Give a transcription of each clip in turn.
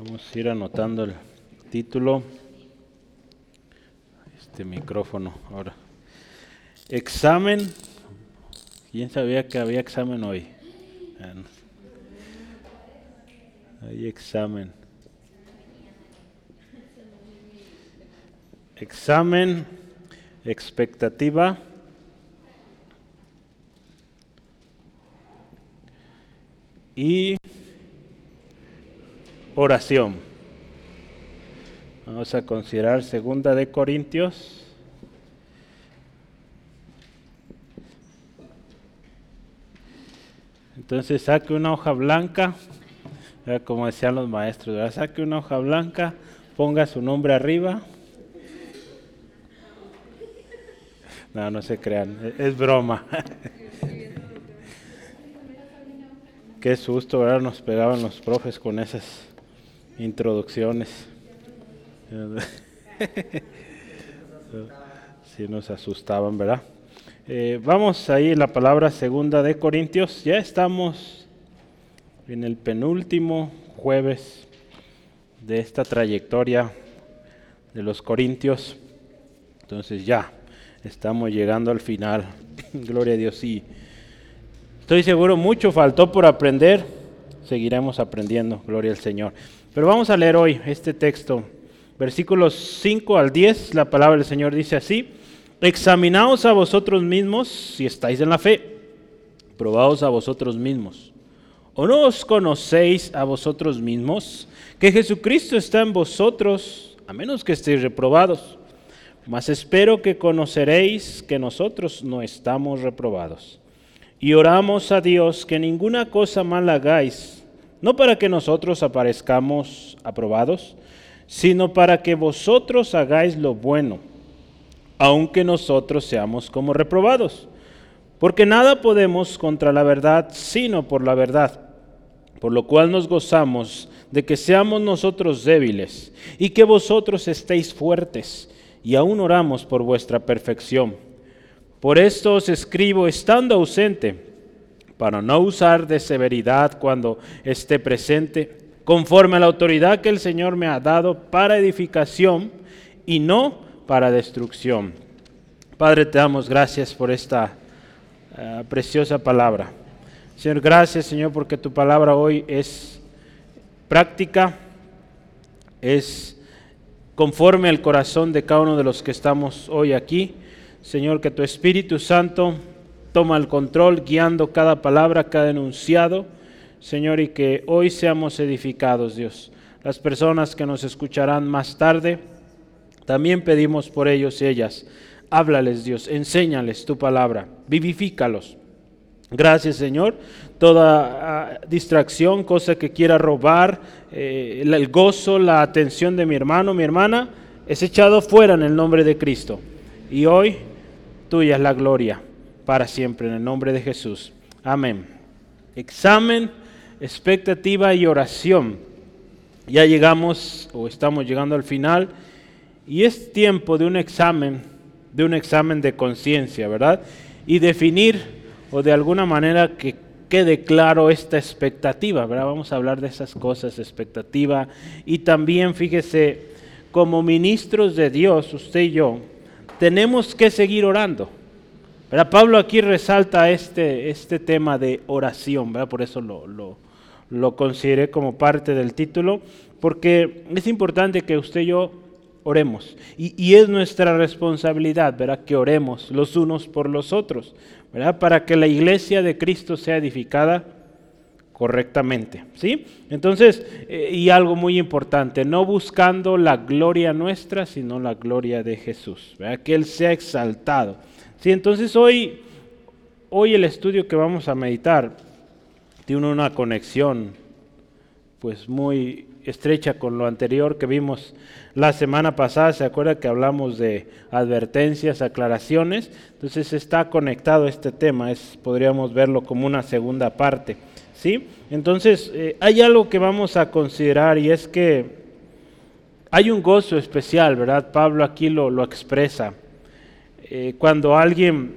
Vamos a ir anotando el título. Este micrófono ahora. Examen. ¿Quién sabía que había examen hoy? Ah, Hay examen. Examen, expectativa. Y oración. Vamos a considerar segunda de Corintios. Entonces saque una hoja blanca, como decían los maestros, saque una hoja blanca, ponga su nombre arriba. No, no se crean, es broma. Qué susto, ¿verdad? Nos pegaban los profes con esas introducciones. Sí nos asustaban, ¿verdad? Eh, vamos ahí la palabra segunda de Corintios. Ya estamos en el penúltimo jueves de esta trayectoria de los Corintios. Entonces ya estamos llegando al final. Gloria a Dios. Sí. Estoy seguro mucho faltó por aprender. Seguiremos aprendiendo. Gloria al Señor. Pero vamos a leer hoy este texto. Versículos 5 al 10. La palabra del Señor dice así. Examinaos a vosotros mismos si estáis en la fe. Probaos a vosotros mismos. ¿O no os conocéis a vosotros mismos que Jesucristo está en vosotros, a menos que estéis reprobados? Mas espero que conoceréis que nosotros no estamos reprobados. Y oramos a Dios que ninguna cosa mal hagáis, no para que nosotros aparezcamos aprobados, sino para que vosotros hagáis lo bueno, aunque nosotros seamos como reprobados. Porque nada podemos contra la verdad, sino por la verdad. Por lo cual nos gozamos de que seamos nosotros débiles y que vosotros estéis fuertes, y aún oramos por vuestra perfección por esto os escribo estando ausente, para no usar de severidad cuando esté presente, conforme a la autoridad que el Señor me ha dado para edificación y no para destrucción. Padre, te damos gracias por esta uh, preciosa palabra. Señor, gracias Señor porque tu palabra hoy es práctica, es conforme al corazón de cada uno de los que estamos hoy aquí. Señor, que tu Espíritu Santo toma el control guiando cada palabra, cada enunciado. Señor, y que hoy seamos edificados, Dios. Las personas que nos escucharán más tarde, también pedimos por ellos y ellas. Háblales, Dios, enséñales tu palabra, vivifícalos. Gracias, Señor. Toda uh, distracción, cosa que quiera robar eh, el gozo, la atención de mi hermano, mi hermana, es echado fuera en el nombre de Cristo. Y hoy tuya es la gloria para siempre, en el nombre de Jesús. Amén. Examen, expectativa y oración. Ya llegamos o estamos llegando al final y es tiempo de un examen, de un examen de conciencia, ¿verdad? Y definir o de alguna manera que quede claro esta expectativa, ¿verdad? Vamos a hablar de esas cosas, expectativa. Y también, fíjese, como ministros de Dios, usted y yo, tenemos que seguir orando. ¿Verdad? Pablo aquí resalta este, este tema de oración, ¿verdad? por eso lo, lo, lo consideré como parte del título, porque es importante que usted y yo oremos. Y, y, es nuestra responsabilidad, ¿verdad? Que oremos los unos por los otros, ¿verdad? Para que la iglesia de Cristo sea edificada correctamente, ¿sí? Entonces, eh, y algo muy importante, no buscando la gloria nuestra, sino la gloria de Jesús, ¿verdad? Que Él sea exaltado. Sí, entonces hoy, hoy el estudio que vamos a meditar tiene una conexión, pues muy estrecha con lo anterior que vimos la semana pasada. ¿Se acuerda que hablamos de advertencias, aclaraciones? Entonces está conectado este tema, es, podríamos verlo como una segunda parte. ¿sí? Entonces, eh, hay algo que vamos a considerar y es que hay un gozo especial, ¿verdad? Pablo aquí lo, lo expresa. Eh, cuando alguien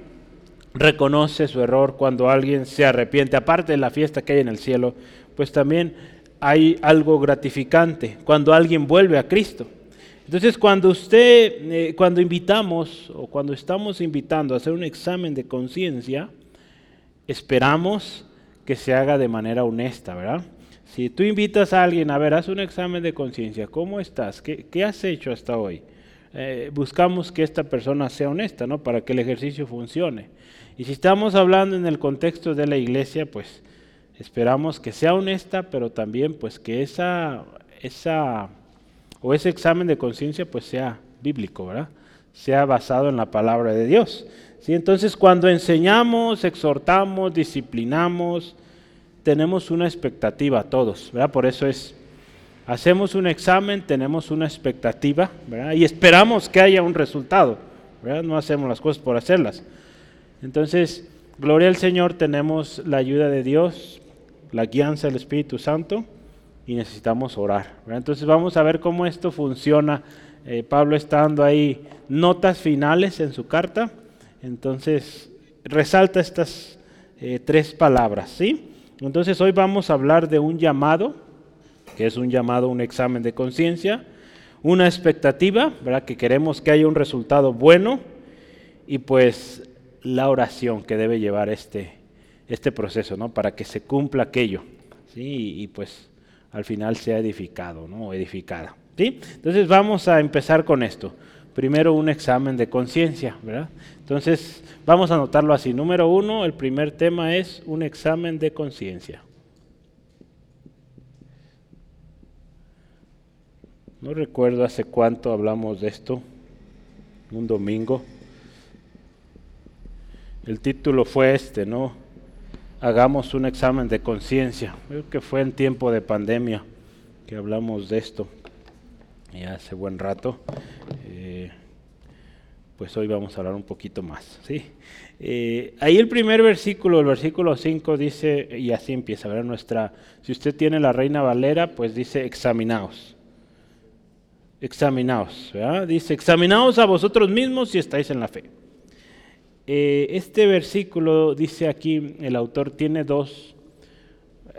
reconoce su error, cuando alguien se arrepiente, aparte de la fiesta que hay en el cielo, pues también hay algo gratificante cuando alguien vuelve a Cristo. Entonces, cuando usted, eh, cuando invitamos o cuando estamos invitando a hacer un examen de conciencia, esperamos que se haga de manera honesta, ¿verdad? Si tú invitas a alguien a ver, haz un examen de conciencia, ¿cómo estás? ¿Qué, has hecho hasta hoy? Eh, buscamos que esta persona sea honesta, ¿no? Para que el ejercicio funcione. Y si estamos hablando en el contexto de la iglesia, pues esperamos que sea honesta, pero también pues que esa, esa o ese examen de conciencia pues sea bíblico, ¿verdad? Sea basado en la palabra de Dios. ¿sí? Entonces cuando enseñamos, exhortamos, disciplinamos, tenemos una expectativa todos, ¿verdad? Por eso es, hacemos un examen, tenemos una expectativa. Y esperamos que haya un resultado. No hacemos las cosas por hacerlas. Entonces, gloria al Señor, tenemos la ayuda de Dios, la guianza del Espíritu Santo y necesitamos orar. Entonces vamos a ver cómo esto funciona. Eh, Pablo está dando ahí notas finales en su carta. Entonces resalta estas eh, tres palabras. ¿sí? Entonces hoy vamos a hablar de un llamado, es un llamado, un examen de conciencia, una expectativa, ¿verdad? que queremos que haya un resultado bueno y pues la oración que debe llevar este, este proceso, ¿no? Para que se cumpla aquello, ¿sí? Y, pues al final sea edificado, ¿no? O edificada, ¿sí? Entonces vamos a empezar con esto. Primero un examen de conciencia, ¿verdad? Entonces vamos a anotarlo así. Número uno, el primer tema es un examen de conciencia. No recuerdo hace cuánto hablamos de esto, un domingo. El título fue este, ¿no? Hagamos un examen de conciencia. Creo que fue en tiempo de pandemia que hablamos de esto, ya hace buen rato. Eh, pues hoy vamos a hablar un poquito más. ¿sí? Eh, ahí el primer versículo, el versículo 5 dice, y así empieza, ver Nuestra, si usted tiene la Reina Valera, pues dice, examinaos. Examinaos, ¿verdad? Dice, examinaos a vosotros mismos si estáis en la fe. Eh, este versículo, dice aquí el autor, tiene dos,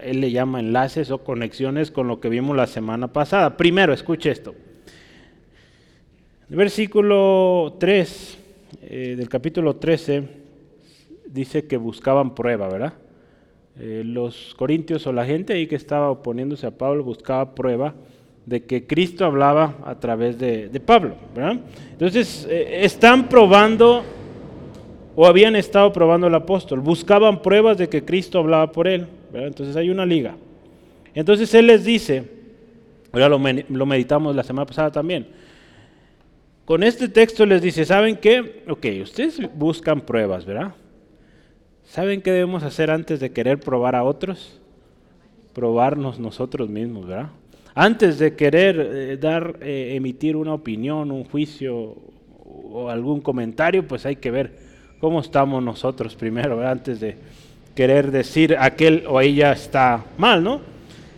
él le llama enlaces o conexiones con lo que vimos la semana pasada. Primero, escuche esto. Versículo 3 eh, del capítulo 13 dice que buscaban prueba, ¿verdad? Eh, los corintios o la gente ahí que estaba oponiéndose a Pablo buscaba prueba de que Cristo hablaba a través de, Pablo, ¿verdad? Entonces, están probando o habían estado probando al apóstol, buscaban pruebas de que Cristo hablaba por él. Entonces hay una liga. Entonces él les dice, ahora lo, lo, meditamos la semana pasada también, con este texto les dice, ¿saben qué? Ok, ustedes buscan pruebas, ¿verdad? ¿Saben qué debemos hacer antes de querer probar a otros? Probarnos nosotros mismos, ¿verdad? Antes de querer eh, dar, eh, emitir una opinión, un juicio o algún comentario, pues hay que ver cómo estamos nosotros primero, antes de querer decir aquel o ella está mal, ¿no?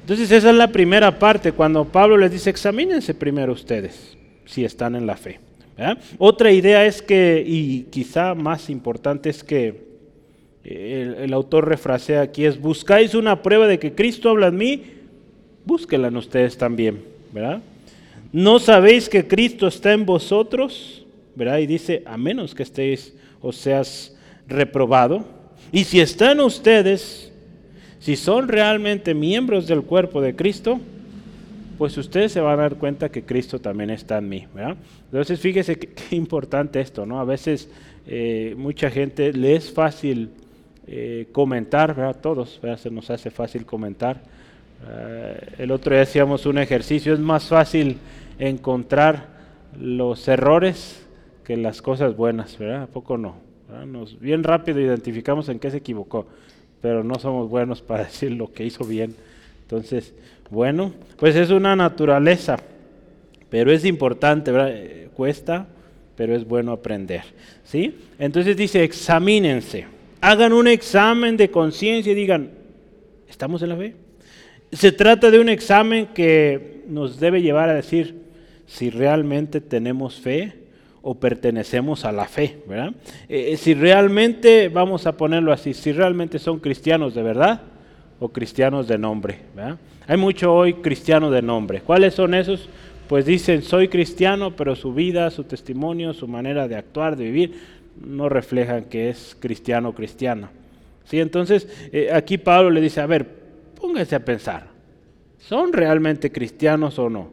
Entonces esa es la primera parte, cuando Pablo les dice, examínense primero ustedes, si están en la fe. Otra idea es que, y quizá más importante es que el, el, autor refrasea aquí, es buscáis una prueba de que Cristo habla en mí, búsquela en ustedes también, ¿verdad? ¿No sabéis que Cristo está en vosotros? ¿Verdad? Y dice, a menos que estéis o seas reprobado. Y si están ustedes, si son realmente miembros del cuerpo de Cristo, pues ustedes se van a dar cuenta que Cristo también está en mí. Entonces fíjese qué, importante esto, ¿no? A veces eh, mucha gente le es fácil eh, comentar, ¿verdad? Todos, se nos hace fácil comentar. Eh, el otro día hacíamos un ejercicio, es más fácil encontrar los errores que las cosas buenas, ¿verdad? ¿A poco no? Nos, bien rápido identificamos en qué se equivocó, pero no somos buenos para decir lo que hizo bien. Entonces, bueno, pues es una naturaleza, pero es importante, ¿verdad? Eh, cuesta, pero es bueno aprender, ¿sí? Entonces dice, examínense, hagan un examen de conciencia y digan, ¿estamos en la fe? Se trata de un examen que nos debe llevar a decir si realmente tenemos fe o pertenecemos a la fe, ¿verdad? Eh, eh, si realmente, vamos a ponerlo así, si realmente son cristianos de verdad o cristianos de nombre. Hay mucho hoy cristiano de nombre. ¿Cuáles son esos? Pues dicen, soy cristiano, pero su vida, su testimonio, su manera de actuar, de vivir, no reflejan que es cristiano o cristiana. ¿Sí? Entonces, eh, aquí Pablo le dice, a ver, póngase a pensar, ¿son realmente cristianos o no?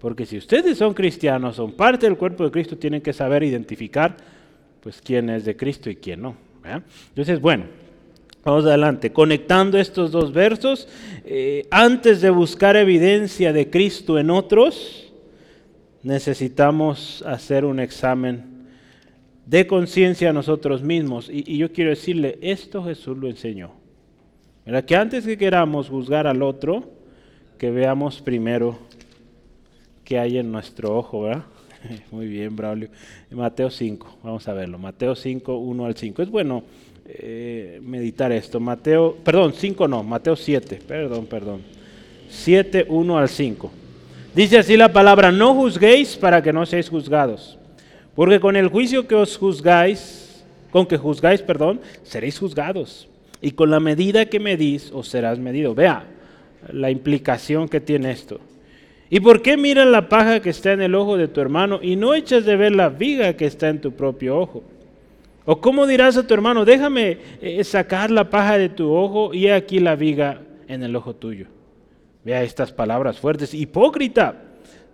Porque si ustedes son cristianos, son parte del cuerpo de Cristo, tienen que saber identificar pues quién es de Cristo y quién no. Entonces, bueno, vamos adelante. Conectando estos dos versos, eh, antes de buscar evidencia de Cristo en otros, necesitamos hacer un examen de conciencia a nosotros mismos. Y, yo quiero decirle, esto Jesús lo enseñó. ¿Verdad? Que antes que queramos juzgar al otro, que veamos primero qué hay en nuestro ojo, ¿verdad? Muy bien, Braulio. Mateo 5, vamos a verlo. Mateo 5, 1 al 5. Es bueno eh, meditar esto. Mateo, perdón, 5 no, Mateo 7, perdón, perdón. 7, 1 al 5. Dice así la palabra, no juzguéis para que no seáis juzgados. Porque con el juicio que os juzgáis, con que juzgáis, perdón, seréis juzgados. Y con la medida que medís, os serás medido. Vea la implicación que tiene esto. ¿Y por qué miras la paja que está en el ojo de tu hermano y no echas de ver la viga que está en tu propio ojo? ¿O cómo dirás a tu hermano, déjame eh, sacar la paja de tu ojo y aquí la viga en el ojo tuyo? Vea estas palabras fuertes. Hipócrita.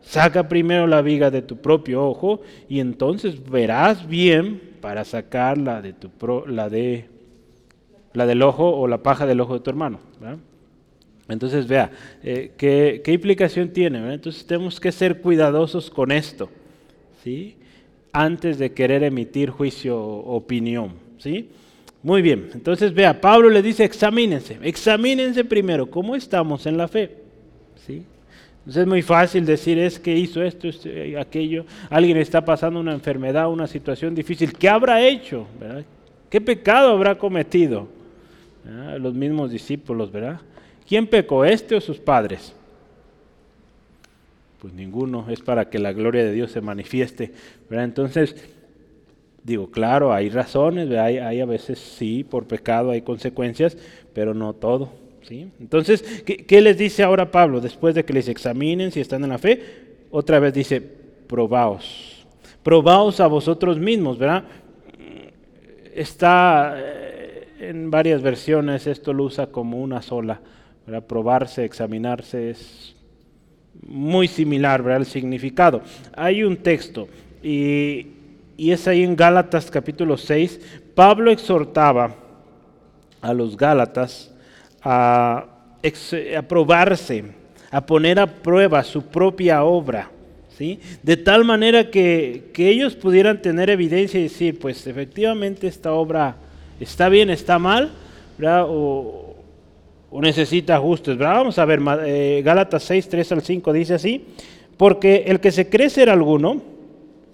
Saca primero la viga de tu propio ojo y entonces verás bien para sacar la, de tu la, de, la del ojo o la paja del ojo de tu hermano. Entonces vea, eh, ¿qué, implicación tiene? Entonces tenemos que ser cuidadosos con esto, ¿sí? antes de querer emitir juicio o opinión. ¿sí? Muy bien, entonces vea, Pablo le dice examínense, examínense primero, ¿cómo estamos en la fe? ¿Sí? Entonces es muy fácil decir, es que hizo esto, eh, aquello, alguien está pasando una enfermedad, una situación difícil, ¿qué habrá hecho? ¿Qué pecado habrá cometido? Los mismos discípulos, ¿verdad? ¿Quién pecó, este o sus padres? Pues ninguno, es para que la gloria de Dios se manifieste, ¿verdad? Entonces, digo, claro, hay razones, hay, a veces sí, por pecado hay consecuencias, pero no todo. Entonces, ¿qué, les dice ahora Pablo? Después de que les examinen si están en la fe, otra vez dice, probaos. Probaos a vosotros mismos, ¿verdad? Está en varias versiones, esto lo usa como una sola, ¿verdad? Probarse, examinarse es muy similar, ¿verdad? El significado. Hay un texto y, es ahí en Gálatas capítulo 6. Pablo exhortaba a los Gálatas a, probarse, a poner a prueba su propia obra. ¿Sí? De tal manera que, ellos pudieran tener evidencia y decir, pues efectivamente esta obra está bien, está mal, O, necesita ajustes. Vamos a ver, eh, Gálatas 6, 3 al 5 dice así, porque el que se cree ser alguno,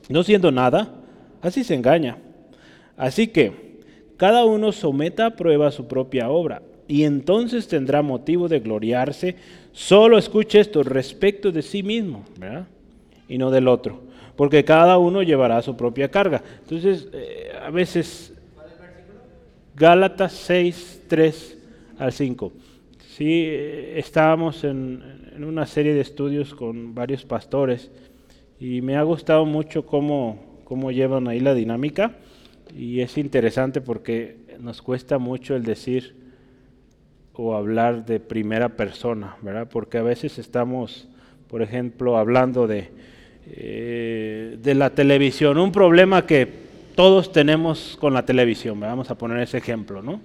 no siendo nada, así se engaña. Así que cada uno someta a prueba su propia obra y entonces tendrá motivo de gloriarse. Solo escuche esto respecto de sí mismo, ¿verdad? Y no del otro, porque cada uno llevará su propia carga. Entonces, eh, a veces, Gálatas 6, 3 al 5. Sí, eh, estábamos en, en, una serie de estudios con varios pastores y me ha gustado mucho cómo, cómo llevan ahí la dinámica y es interesante porque nos cuesta mucho el decir, o hablar de primera persona, ¿verdad? Porque a veces estamos, por ejemplo, hablando de, eh, de la televisión, un problema que todos tenemos con la televisión, vamos a poner ese ejemplo, ¿no?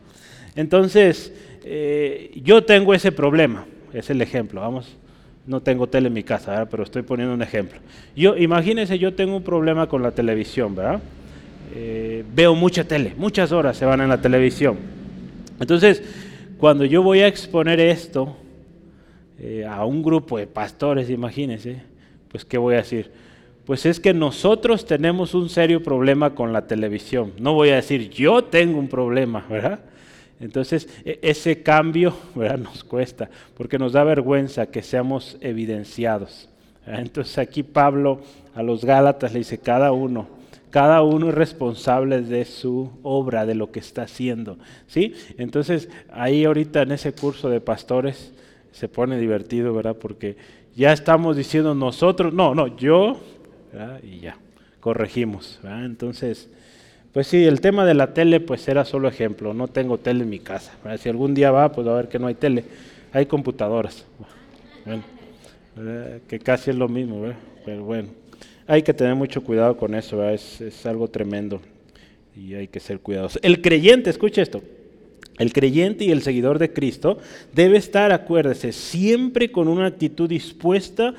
Entonces, eh, yo tengo ese problema, es el ejemplo, vamos, no tengo tele en mi casa, pero estoy poniendo un ejemplo. Yo, imagínense, yo tengo un problema con la televisión, ¿verdad? Eh, veo mucha tele, muchas horas se van en la televisión. Entonces, cuando yo voy a exponer esto eh, a un grupo de pastores, imagínense, pues ¿qué voy a decir? Pues es que nosotros tenemos un serio problema con la televisión. No voy a decir yo tengo un problema, ¿verdad? Entonces, e, ese cambio nos cuesta, porque nos da vergüenza que seamos evidenciados. Entonces aquí Pablo a los Gálatas le dice, cada uno, Cada uno es responsable de su obra, de lo que está haciendo. ¿sí? Entonces, ahí ahorita en ese curso de pastores se pone divertido, ¿verdad? Porque ya estamos diciendo nosotros, no, no, yo, y ya, corregimos. Entonces, pues sí, el tema de la tele, pues era solo ejemplo. No tengo tele en mi casa. Si algún día va, pues a ver que no hay tele. Hay computadoras. que casi es lo mismo, ¿verdad? Pero bueno, hay que tener mucho cuidado con eso, es, es, algo tremendo y hay que ser cuidadosos. El creyente, escuche esto, el creyente y el seguidor de Cristo debe estar, acuérdese, siempre con una actitud dispuesta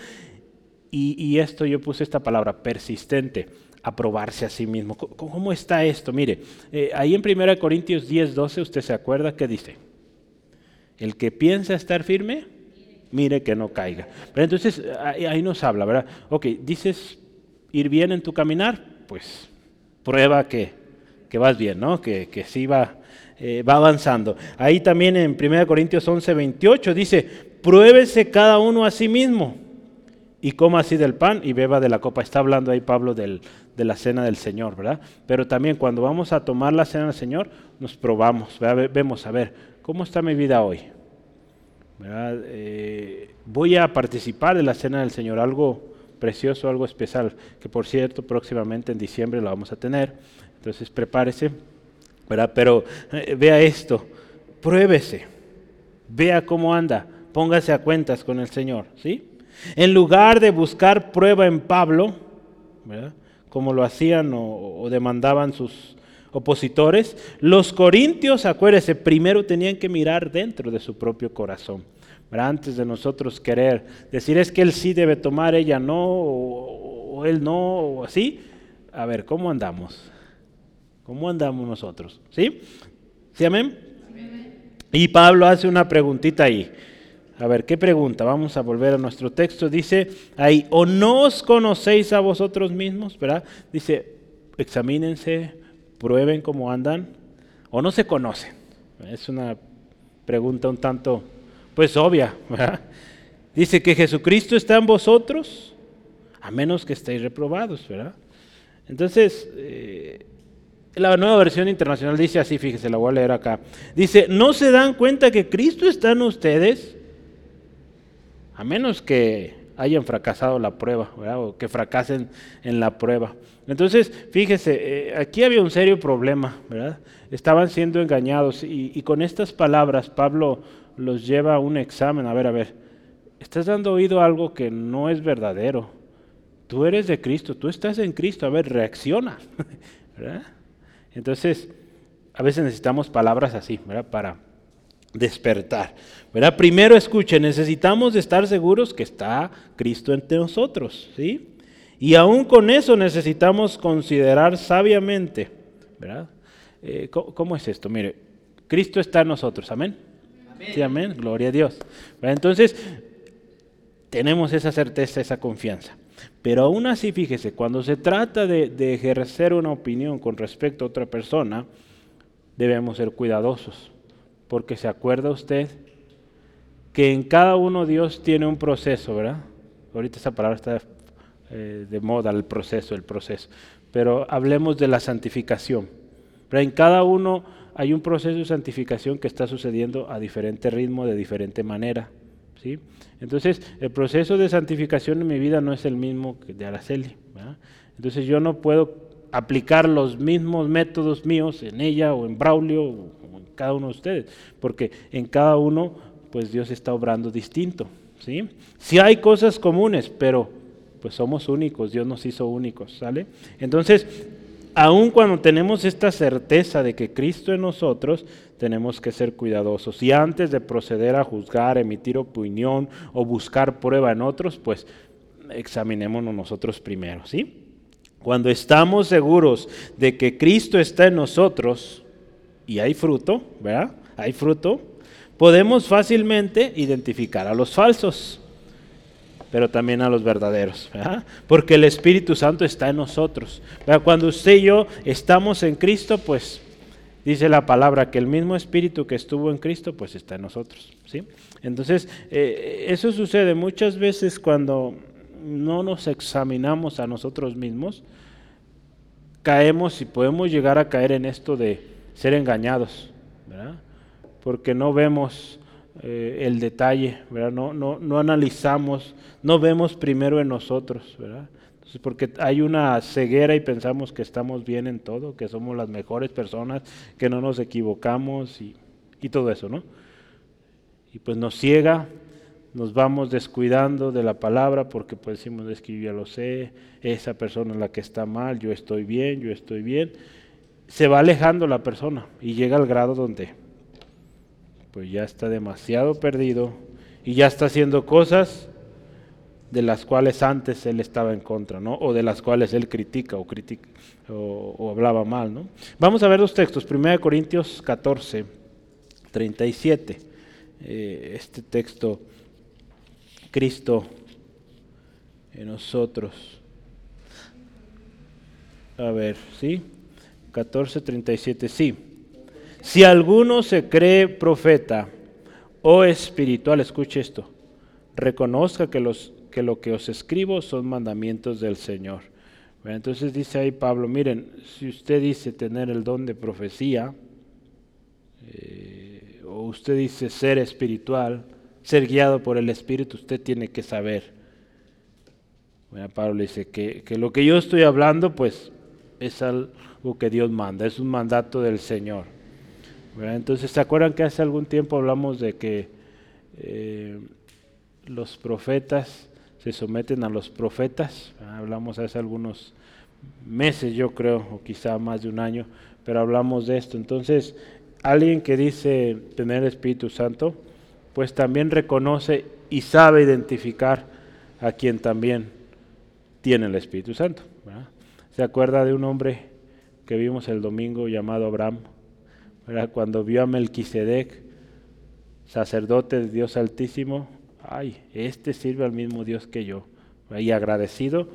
y, esto yo puse esta palabra, persistente a probarse a sí mismo. ¿Cómo está esto? Mire, eh, ahí en 1 Corintios 10, 12, usted se acuerda que dice, el que piensa estar firme, mire que no caiga. Pero entonces ahí, nos habla, ¿verdad? Ok, dices ir bien en tu caminar, pues prueba que, que vas bien, ¿no? Que, que sí va, eh, va avanzando. Ahí también en 1 Corintios 11, 28 dice, pruébese cada uno a sí mismo y coma así del pan y beba de la copa. Está hablando ahí Pablo del, de la cena del Señor, ¿verdad? Pero también cuando vamos a tomar la cena del Señor, nos probamos, vemos, a ver, ¿cómo está mi vida hoy? Eh, voy a participar de la cena del Señor, algo precioso, algo especial, que por cierto próximamente en diciembre lo vamos a tener, entonces prepárese, ¿verdad? Pero eh, vea esto, pruébese, vea cómo anda, póngase a cuentas con el Señor, ¿sí? En lugar de buscar prueba en Pablo, como lo hacían o, demandaban sus opositores, los corintios, acuérdense, primero tenían que mirar dentro de su propio corazón. Antes de nosotros querer decir es que él sí debe tomar, ella no, o, él no, o así. A ver, ¿cómo andamos? ¿Cómo andamos nosotros? ¿Sí? ¿Sí, amén? Y Pablo hace una preguntita ahí. A ver, ¿qué pregunta? Vamos a volver a nuestro texto. Dice ahí, ¿o no os conocéis a vosotros mismos? ¿Verdad? Dice, examínense, prueben cómo andan, o no se conocen. Es una pregunta un tanto, pues obvia. ¿verdad? Dice que Jesucristo está en vosotros, a menos que estéis reprobados, ¿verdad? Entonces, eh, la nueva versión internacional dice así, fíjese, la voy a leer acá. Dice, ¿no se dan cuenta que Cristo está en ustedes? A menos que hayan fracasado la prueba, o que fracasen en la prueba. Entonces, fíjese, eh, aquí había un serio problema, ¿verdad? Estaban siendo engañados y, con estas palabras Pablo los lleva a un examen. A ver, a ver, estás dando oído a algo que no es verdadero. Tú eres de Cristo, tú estás en Cristo, a ver, reacciona, ¿verdad? Entonces, a veces necesitamos palabras así, ¿verdad? Para despertar. ¿verdad? Primero escuche, necesitamos estar seguros que está Cristo entre nosotros, ¿sí? Y aún con eso necesitamos considerar sabiamente, ¿verdad? Eh, ¿cómo, es esto? Mire, Cristo está en nosotros, amén. Sí, amén, gloria a Dios. Entonces, tenemos esa certeza, esa confianza. Pero aún así, fíjese, cuando se trata de ejercer una opinión con respecto a otra persona, debemos ser cuidadosos porque se acuerda usted que en cada uno Dios tiene un proceso, ¿verdad? Ahorita esa palabra está eh, de moda, el proceso, el proceso. Pero hablemos de la santificación. Pero en cada uno hay un proceso de santificación que está sucediendo a diferente ritmo, de diferente manera. ¿sí? Entonces, el proceso de santificación en mi vida no es el mismo que de Araceli. Entonces, yo no puedo aplicar los mismos métodos míos en ella o en Braulio cada uno de ustedes, porque en cada uno, pues Dios está obrando distinto. ¿sí? Sí hay cosas comunes, pero pues somos únicos, Dios nos hizo únicos, ¿sale? Entonces, aun cuando tenemos esta certeza de que Cristo en nosotros, tenemos que ser cuidadosos. Y antes de proceder a juzgar, emitir opinión o buscar prueba en otros, pues examinémonos nosotros primero, ¿sí? Cuando estamos seguros de que Cristo está en nosotros, y hay fruto, ¿verdad? Hay fruto, podemos fácilmente identificar a los falsos, pero también a los verdaderos, ¿verdad? Porque el Espíritu Santo está en nosotros. Cuando usted y yo estamos en Cristo, pues dice la palabra que el mismo Espíritu que estuvo en Cristo, pues está en nosotros, ¿sí? Entonces, eh, eso sucede muchas veces cuando no nos examinamos a nosotros mismos, caemos y podemos llegar a caer en esto de ser engañados, ¿verdad? Porque no vemos eh, el detalle, ¿verdad? No, no, no analizamos, no vemos primero en nosotros, ¿verdad? Entonces, porque hay una ceguera y pensamos que estamos bien en todo, que somos las mejores personas, que no nos equivocamos y, todo eso, ¿no? Y pues nos ciega, nos vamos descuidando de la palabra porque pues decimos, es que yo ya lo sé, esa persona es la que está mal, yo estoy bien, yo estoy bien. Se va alejando la persona y llega al grado donde pues ya está demasiado perdido y ya está haciendo cosas de las cuales antes él estaba en contra, ¿no? O de las cuales él critica o o, hablaba mal, ¿no? Vamos a ver dos textos, 1 Corintios 14, 37. Eh, este texto, Cristo en nosotros. A ver, ¿sí? 14, 37, sí. Si alguno se cree profeta o espiritual, escuche esto, reconozca que, los, que lo que os escribo son mandamientos del Señor. Entonces dice ahí Pablo, miren, si usted dice tener el don de profecía, eh, o usted dice ser espiritual, ser guiado por el Espíritu, usted tiene que saber. Pablo dice que, que lo que yo estoy hablando, pues es que Dios manda, es un mandato del Señor. Entonces, ¿se acuerdan que hace algún tiempo hablamos de que eh, los profetas se someten a los profetas? Hablamos hace algunos meses, yo creo, o quizá más de un año, pero hablamos de esto. Entonces, alguien que dice tener Espíritu Santo, pues también reconoce y sabe identificar a quien también tiene el Espíritu Santo. ¿Se acuerda de un hombre que vimos el domingo llamado Abraham? Cuando vio a Melquisedec, sacerdote de Dios Altísimo, ay, este sirve al mismo Dios que yo. Y agradecido,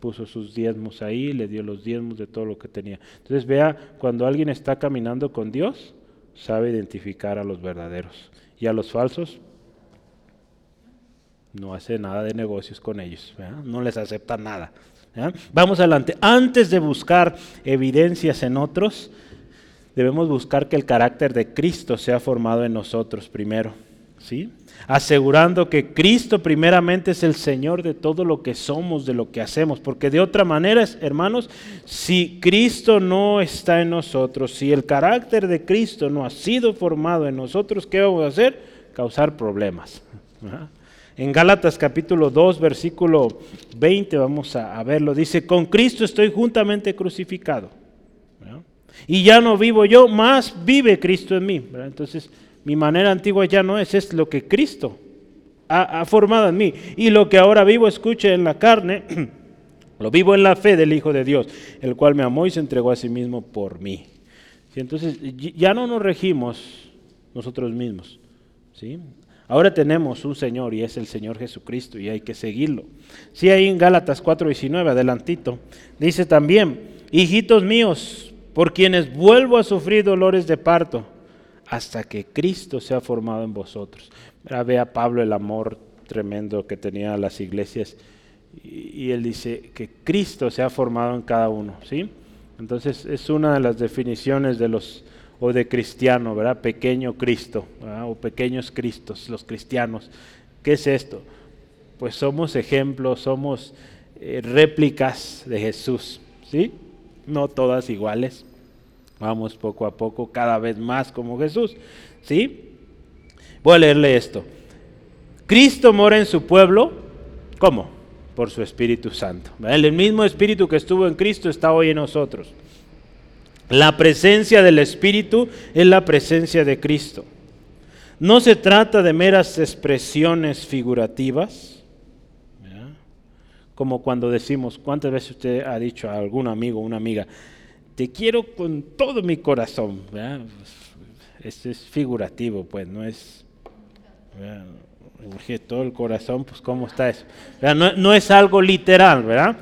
puso sus diezmos ahí, le dio los diezmos de todo lo que tenía. Entonces vea, cuando alguien está caminando con Dios, sabe identificar a los verdaderos. Y a los falsos, no hace nada de negocios con ellos, no les acepta nada. Vamos adelante. Antes de buscar evidencias en otros, debemos buscar que el carácter de Cristo sea formado en nosotros primero, ¿sí? Asegurando que Cristo primeramente es el Señor de todo lo que somos, de lo que hacemos, porque de otra manera, hermanos, si Cristo no está en nosotros, si el carácter de Cristo no ha sido formado en nosotros, ¿qué vamos a hacer? Causar problemas. En Gálatas capítulo 2, versículo 20, vamos a, verlo, dice, con Cristo estoy juntamente crucificado y ya no vivo yo, más vive Cristo en mí. Entonces, mi manera antigua ya no es, es lo que Cristo ha, formado en mí. Y lo que ahora vivo, escuche, en la carne, lo vivo en la fe del Hijo de Dios, el cual me amó y se entregó a sí mismo por mí. Entonces, ya no nos regimos nosotros mismos. ¿sí? Ahora tenemos un Señor y es el Señor Jesucristo y hay que seguirlo. Sí, ahí en Gálatas 4:19, adelantito, dice también, hijitos míos, por quienes vuelvo a sufrir dolores de parto, hasta que Cristo sea formado en vosotros. Vea Pablo el amor tremendo que tenía a las iglesias y, él dice que Cristo se ha formado en cada uno, ¿sí? Entonces es una de las definiciones de los o de cristiano, ¿verdad? Pequeño Cristo, o pequeños Cristos, los cristianos. ¿Qué es esto? Pues somos ejemplos, somos eh, réplicas de Jesús, ¿sí? no todas iguales. Vamos poco a poco, cada vez más como Jesús. ¿Sí? Voy a leerle esto. Cristo mora en su pueblo, ¿cómo? Por su Espíritu Santo. El mismo Espíritu que estuvo en Cristo está hoy en nosotros. La presencia del Espíritu es la presencia de Cristo. No se trata de meras expresiones figurativas, como cuando decimos, ¿cuántas veces usted ha dicho a algún amigo o una amiga, te quiero con todo mi corazón? Este es figurativo, pues, no es... Urge todo el corazón, pues ¿cómo está eso? No, es algo literal, ¿verdad?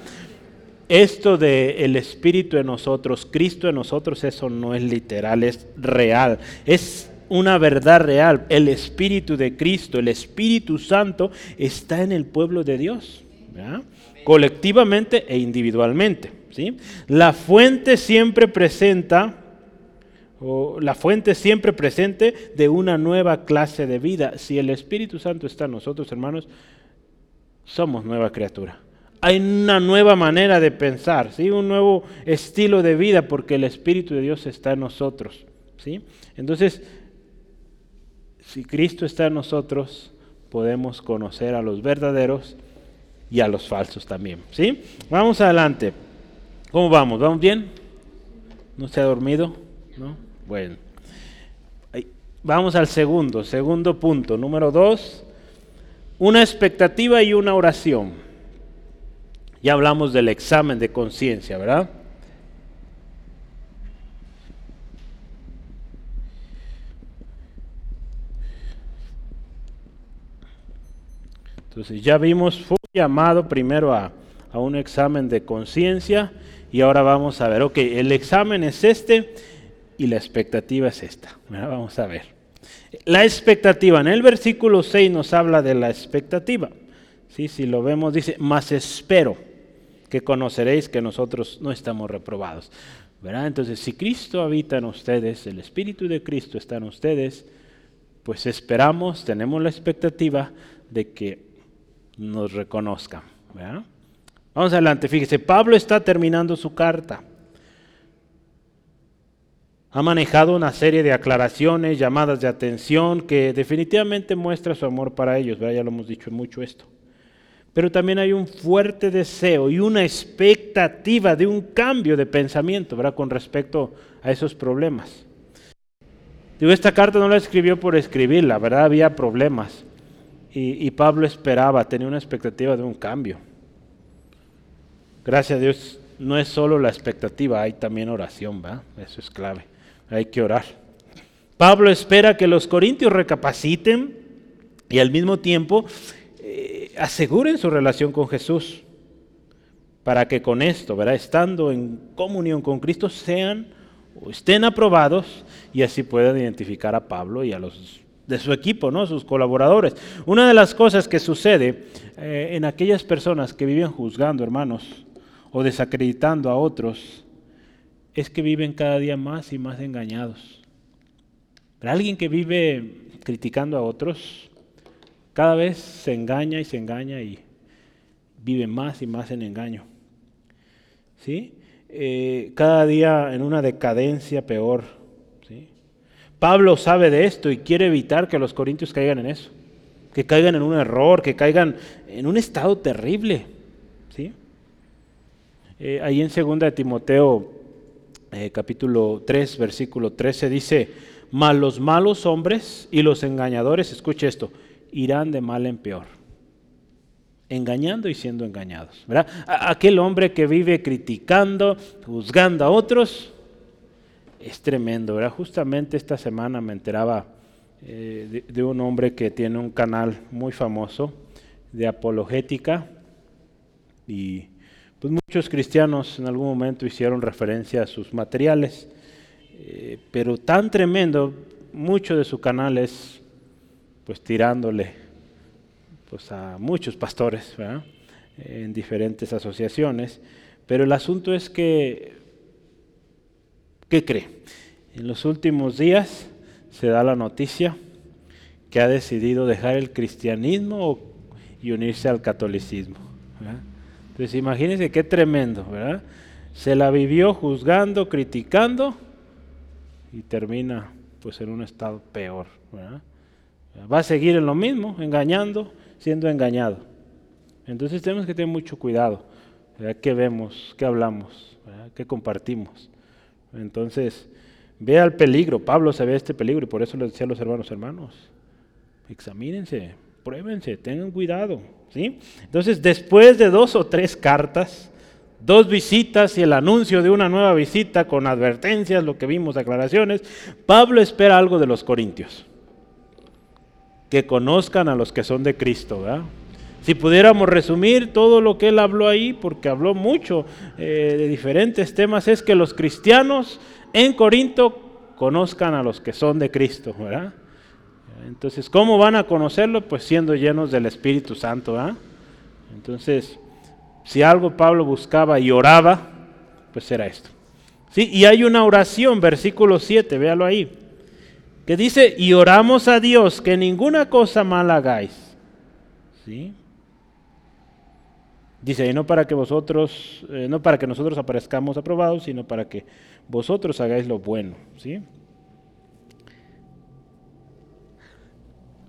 Esto de el Espíritu en nosotros, Cristo en nosotros, eso no es literal, es real. Es una verdad real. El Espíritu de Cristo, el Espíritu Santo, está en el pueblo de Dios. colectivamente e individualmente. ¿sí? La fuente siempre presenta, o la fuente siempre presente de una nueva clase de vida. Si el Espíritu Santo está en nosotros, hermanos, somos nueva criatura. Hay una nueva manera de pensar, ¿sí? un nuevo estilo de vida porque el Espíritu de Dios está en nosotros. ¿sí? Entonces, si Cristo está en nosotros, podemos conocer a los verdaderos y a los falsos también. ¿sí? Vamos adelante. ¿Cómo vamos? ¿Vamos bien? ¿No se ha dormido? ¿No? Bueno. Vamos al segundo, segundo punto. Número dos, una expectativa y una oración. Ya hablamos del examen de conciencia, ¿verdad? Entonces ya vimos, fue llamado primero a, un examen de conciencia y ahora vamos a ver, ok, el examen es este y la expectativa es esta. Vamos a ver. La expectativa, en el versículo 6 nos habla de la expectativa. ¿Sí? Si lo vemos, dice, más espero que conoceréis que nosotros no estamos reprobados. ¿verdad? Entonces, si Cristo habita en ustedes, el Espíritu de Cristo está en ustedes, pues esperamos, tenemos la expectativa de que nos reconozcan. Vamos adelante, fíjese, Pablo está terminando su carta. Ha manejado una serie de aclaraciones, llamadas de atención, que definitivamente muestra su amor para ellos, ya lo hemos dicho mucho esto. Pero también hay un fuerte deseo y una expectativa de un cambio de pensamiento ¿verdad? con respecto a esos problemas. Digo, esta carta no la escribió por escribirla, ¿verdad? Había problemas. Y, Pablo esperaba, tenía una expectativa de un cambio. Gracias a Dios, no es solo la expectativa, hay también oración, ¿va? Eso es clave. Hay que orar. Pablo espera que los corintios recapaciten y al mismo tiempo aseguren su relación con Jesús, para que con esto, ¿verdad? estando en comunión con Cristo, sean o estén aprobados y así puedan identificar a Pablo y a los de su equipo, ¿no? sus colaboradores. Una de las cosas que sucede eh, en aquellas personas que viven juzgando, hermanos, o desacreditando a otros, es que viven cada día más y más engañados. Pero alguien que vive criticando a otros, cada vez se engaña y se engaña y vive más y más en engaño. ¿Sí? Eh, cada día en una decadencia peor Pablo sabe de esto y quiere evitar que los corintios caigan en eso, que caigan en un error, que caigan en un estado terrible. ¿sí? Eh, ahí en 2 de Timoteo, eh, capítulo 3, versículo 13, dice, mas los malos hombres y los engañadores, escuche esto, irán de mal en peor engañando y siendo engañados. ¿verdad? Aquel hombre que vive criticando, juzgando a otros, es tremendo, ¿verdad? Justamente esta semana me enteraba eh, de, un hombre que tiene un canal muy famoso de apologética y pues muchos cristianos en algún momento hicieron referencia a sus materiales, eh, pero tan tremendo, mucho de su canal es pues tirándole pues a muchos pastores, ¿verdad? en diferentes asociaciones, pero el asunto es que ¿Qué cree? En los últimos días se da la noticia que ha decidido dejar el cristianismo y unirse al catolicismo. Entonces imagínense qué tremendo, ¿verdad? Se la vivió juzgando, criticando y termina pues en un estado peor. Va a seguir en lo mismo, engañando, siendo engañado. Entonces tenemos que tener mucho cuidado. ¿Qué vemos? ¿Qué hablamos? ¿Qué compartimos? Entonces, vea el peligro. Pablo ve este peligro y por eso le decía a los hermanos, hermanos, examínense, pruébense, tengan cuidado. ¿sí? Entonces, después de dos o tres cartas, dos visitas y el anuncio de una nueva visita con advertencias, lo que vimos, aclaraciones, Pablo espera algo de los corintios. Que conozcan a los que son de Cristo. ¿verdad? Si pudiéramos resumir todo lo que él habló ahí, porque habló mucho eh, de diferentes temas, es que los cristianos en Corinto conozcan a los que son de Cristo, ¿verdad? Entonces, ¿cómo van a conocerlo? Pues siendo llenos del Espíritu Santo, ¿verdad? Entonces, si algo Pablo buscaba y oraba, pues era esto. ¿Sí? Y hay una oración, versículo 7, véalo ahí, que dice, y oramos a Dios que ninguna cosa mala hagáis. ¿Sí? Dice, y no para que vosotros, eh, no para que nosotros aparezcamos aprobados, sino para que vosotros hagáis lo bueno. ¿sí?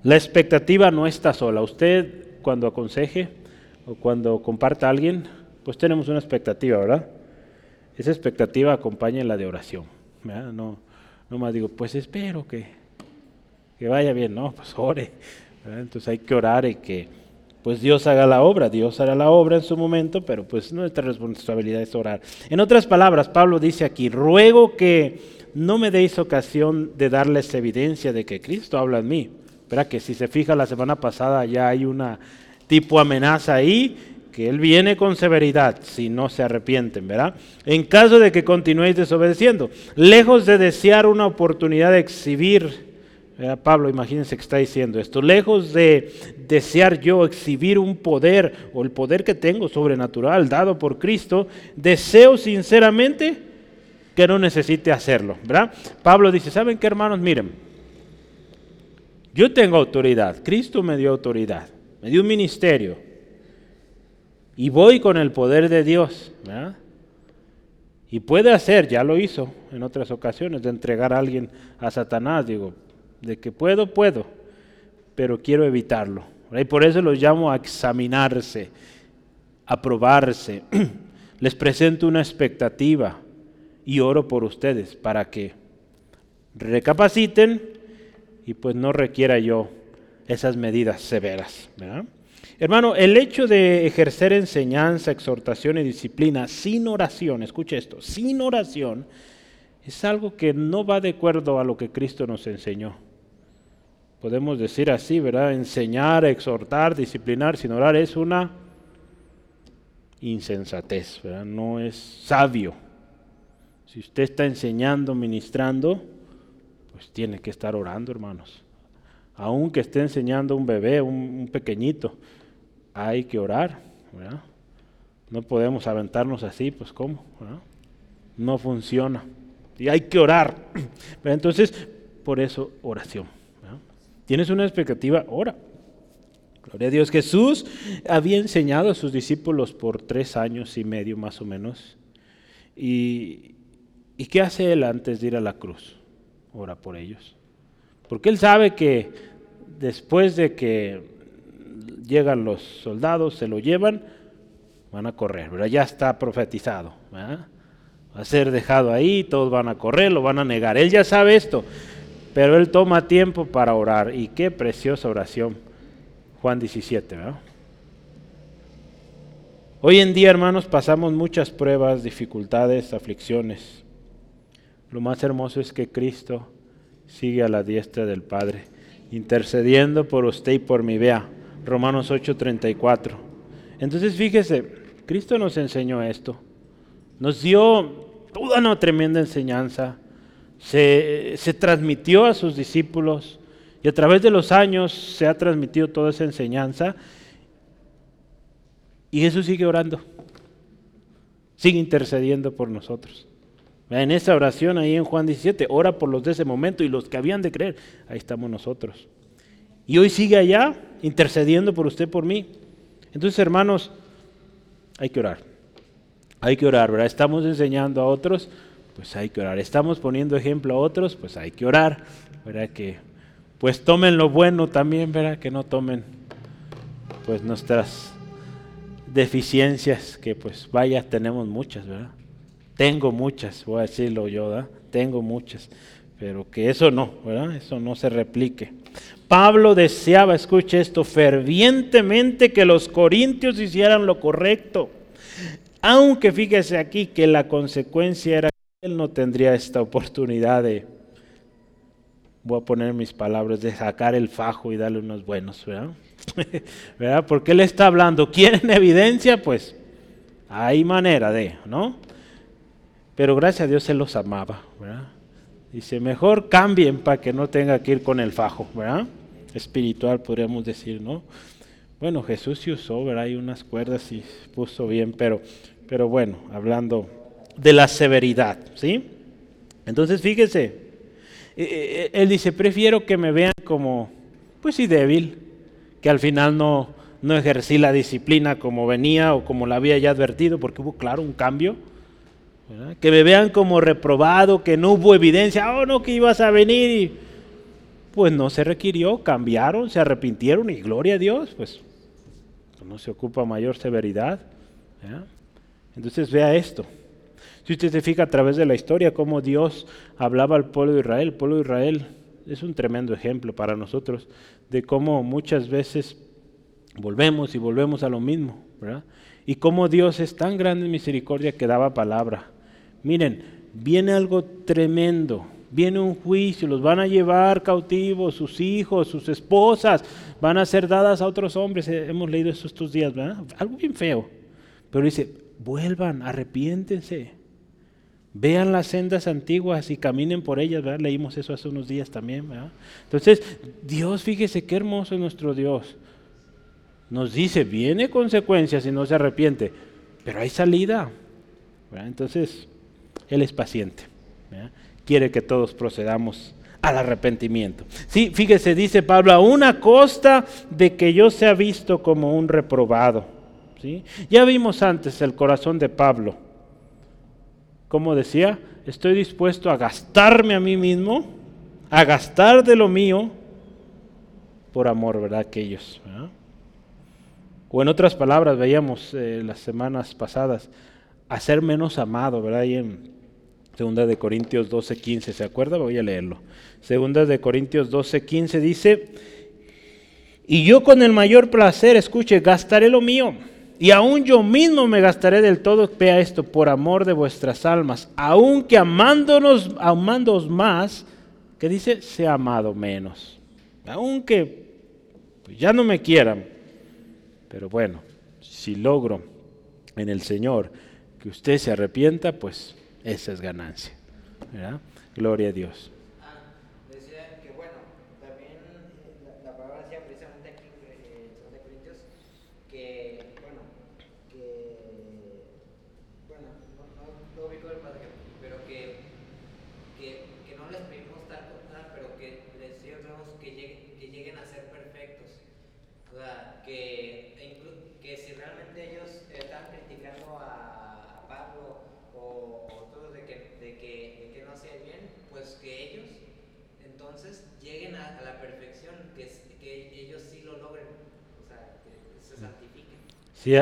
La expectativa no está sola. Usted cuando aconseje o cuando comparta a alguien, pues tenemos una expectativa, ¿verdad? Esa expectativa acompaña la de oración. No, no más digo, pues espero que, que vaya bien, no, pues ore. Entonces hay que orar y que pues Dios haga la obra, Dios hará la obra en su momento, pero pues nuestra responsabilidad es orar. En otras palabras, Pablo dice aquí, ruego que no me deis ocasión de darles evidencia de que Cristo habla en mí. Verá que si se fija la semana pasada ya hay una tipo amenaza ahí, que Él viene con severidad si no se arrepienten, ¿verdad? En caso de que continuéis desobedeciendo, lejos de desear una oportunidad de exhibir Pablo, imagínense que está diciendo esto. Lejos de desear yo exhibir un poder o el poder que tengo sobrenatural dado por Cristo, deseo sinceramente que no necesite hacerlo. ¿verdad? Pablo dice, ¿saben qué hermanos? Miren, yo tengo autoridad, Cristo me dio autoridad, me dio un ministerio y voy con el poder de Dios. ¿verdad? Y puede hacer, ya lo hizo en otras ocasiones, de entregar a alguien a Satanás. Digo, de que puedo, puedo, pero quiero evitarlo. Y por eso los llamo a examinarse, a probarse. Les presento una expectativa y oro por ustedes para que recapaciten y pues no requiera yo esas medidas severas. Hermano, el hecho de ejercer enseñanza, exhortación y disciplina sin oración, escuche esto, sin oración, es algo que no va de acuerdo a lo que Cristo nos enseñó podemos decir así, ¿verdad? Enseñar, exhortar, disciplinar sin orar es una insensatez, ¿verdad? No es sabio. Si usted está enseñando, ministrando, pues tiene que estar orando, hermanos. Aunque esté enseñando un bebé, un, pequeñito, hay que orar, ¿verdad? No podemos aventarnos así, pues ¿cómo? No funciona. Y hay que orar. Pero entonces, por eso oración. ¿Tienes una expectativa? Ora. Gloria a Dios. Jesús había enseñado a sus discípulos por tres años y medio más o menos. ¿Y, qué hace él antes de ir a la cruz? Ora por ellos. Porque él sabe que después de que llegan los soldados, se lo llevan, van a correr, pero ya está profetizado. Va a ser dejado ahí, todos van a correr, lo van a negar. Él ya sabe esto. Pero él toma tiempo para orar. Y qué preciosa oración. Juan 17, ¿verdad? Hoy en día, hermanos, pasamos muchas pruebas, dificultades, aflicciones. Lo más hermoso es que Cristo sigue a la diestra del Padre, intercediendo por usted y por mí. Vea, Romanos 8:34. Entonces, fíjese, Cristo nos enseñó esto. Nos dio toda una tremenda enseñanza se, transmitió a sus discípulos y a través de los años se ha transmitido toda esa enseñanza y Jesús sigue orando, sigue intercediendo por nosotros. En esa oración ahí en Juan 17, ora por los de ese momento y los que habían de creer, ahí estamos nosotros. Y hoy sigue allá intercediendo por usted, por mí. Entonces, hermanos, hay que orar. Hay que orar, ¿verdad? Estamos enseñando a otros pues hay que orar. Estamos poniendo ejemplo a otros, pues hay que orar, ¿verdad? Que pues tomen lo bueno también, ¿verdad? Que no tomen pues nuestras deficiencias, que pues vaya, tenemos muchas, ¿verdad? Tengo muchas, voy a decirlo yo, ¿verdad? Tengo muchas, pero que eso no, ¿verdad? Eso no se replique. Pablo deseaba, escuche esto, fervientemente que los corintios hicieran lo correcto. Aunque fíjese aquí que la consecuencia era él no tendría esta oportunidad de, voy a poner mis palabras, de sacar el fajo y darle unos buenos, ¿verdad? ¿verdad? Porque él está hablando, ¿quieren evidencia? Pues hay manera de, ¿no? Pero gracias a Dios él los amaba, ¿verdad? Dice, mejor cambien para que no tenga que ir con el fajo, ¿verdad? Espiritual podríamos decir, ¿no? Bueno, Jesús sí usó, ¿verdad? Hay unas cuerdas y puso bien, pero, pero bueno, hablando de la severidad, ¿sí? Entonces fíjese, eh, eh, él dice, prefiero que me vean como, pues sí, débil, que al final no, no ejercí la disciplina como venía o como la había ya advertido, porque hubo, claro, un cambio. Que me vean como reprobado, que no hubo evidencia, oh no, que ibas a venir. Y, pues no se requirió, cambiaron, se arrepintieron y gloria a Dios, pues no se ocupa mayor severidad. Entonces vea esto. Si usted se fija a través de la historia cómo Dios hablaba al pueblo de Israel, el pueblo de Israel es un tremendo ejemplo para nosotros de cómo muchas veces volvemos y volvemos a lo mismo. Y cómo Dios es tan grande en misericordia que daba palabra. Miren, viene algo tremendo, viene un juicio, los van a llevar cautivos, sus hijos, sus esposas, van a ser dadas a otros hombres. Eh, hemos leído eso estos días, ¿verdad? Algo bien feo. Pero dice, vuelvan, arrepiéntense. Vean las sendas antiguas y caminen por ellas, ¿verdad? Leímos eso hace unos días también, ¿verdad? Entonces, Dios, fíjese qué hermoso es nuestro Dios. Nos dice, viene consecuencias si no se arrepiente, pero hay salida. Entonces, Él es paciente. Quiere que todos procedamos al arrepentimiento. Sí, fíjese, dice Pablo, a una costa de que yo sea visto como un reprobado. ¿sí? Ya vimos antes el corazón de Pablo. Como decía, estoy dispuesto a gastarme a mí mismo, a gastar de lo mío, por amor, ¿verdad? Que ellos. O en otras palabras, veíamos eh, las semanas pasadas, a ser menos amado, ¿verdad? Ahí en Segunda de Corintios 12, 15, ¿se acuerda? Voy a leerlo. Segunda de Corintios 12, 15 dice, y yo con el mayor placer, escuche, gastaré lo mío, y aún yo mismo me gastaré del todo, vea esto, por amor de vuestras almas, aunque amándonos, amándoos más, que dice, sea amado menos. Aunque pues, ya no me quieran, pero bueno, si logro en el Señor que usted se arrepienta, pues esa es ganancia. ¿verdad? Gloria a Dios.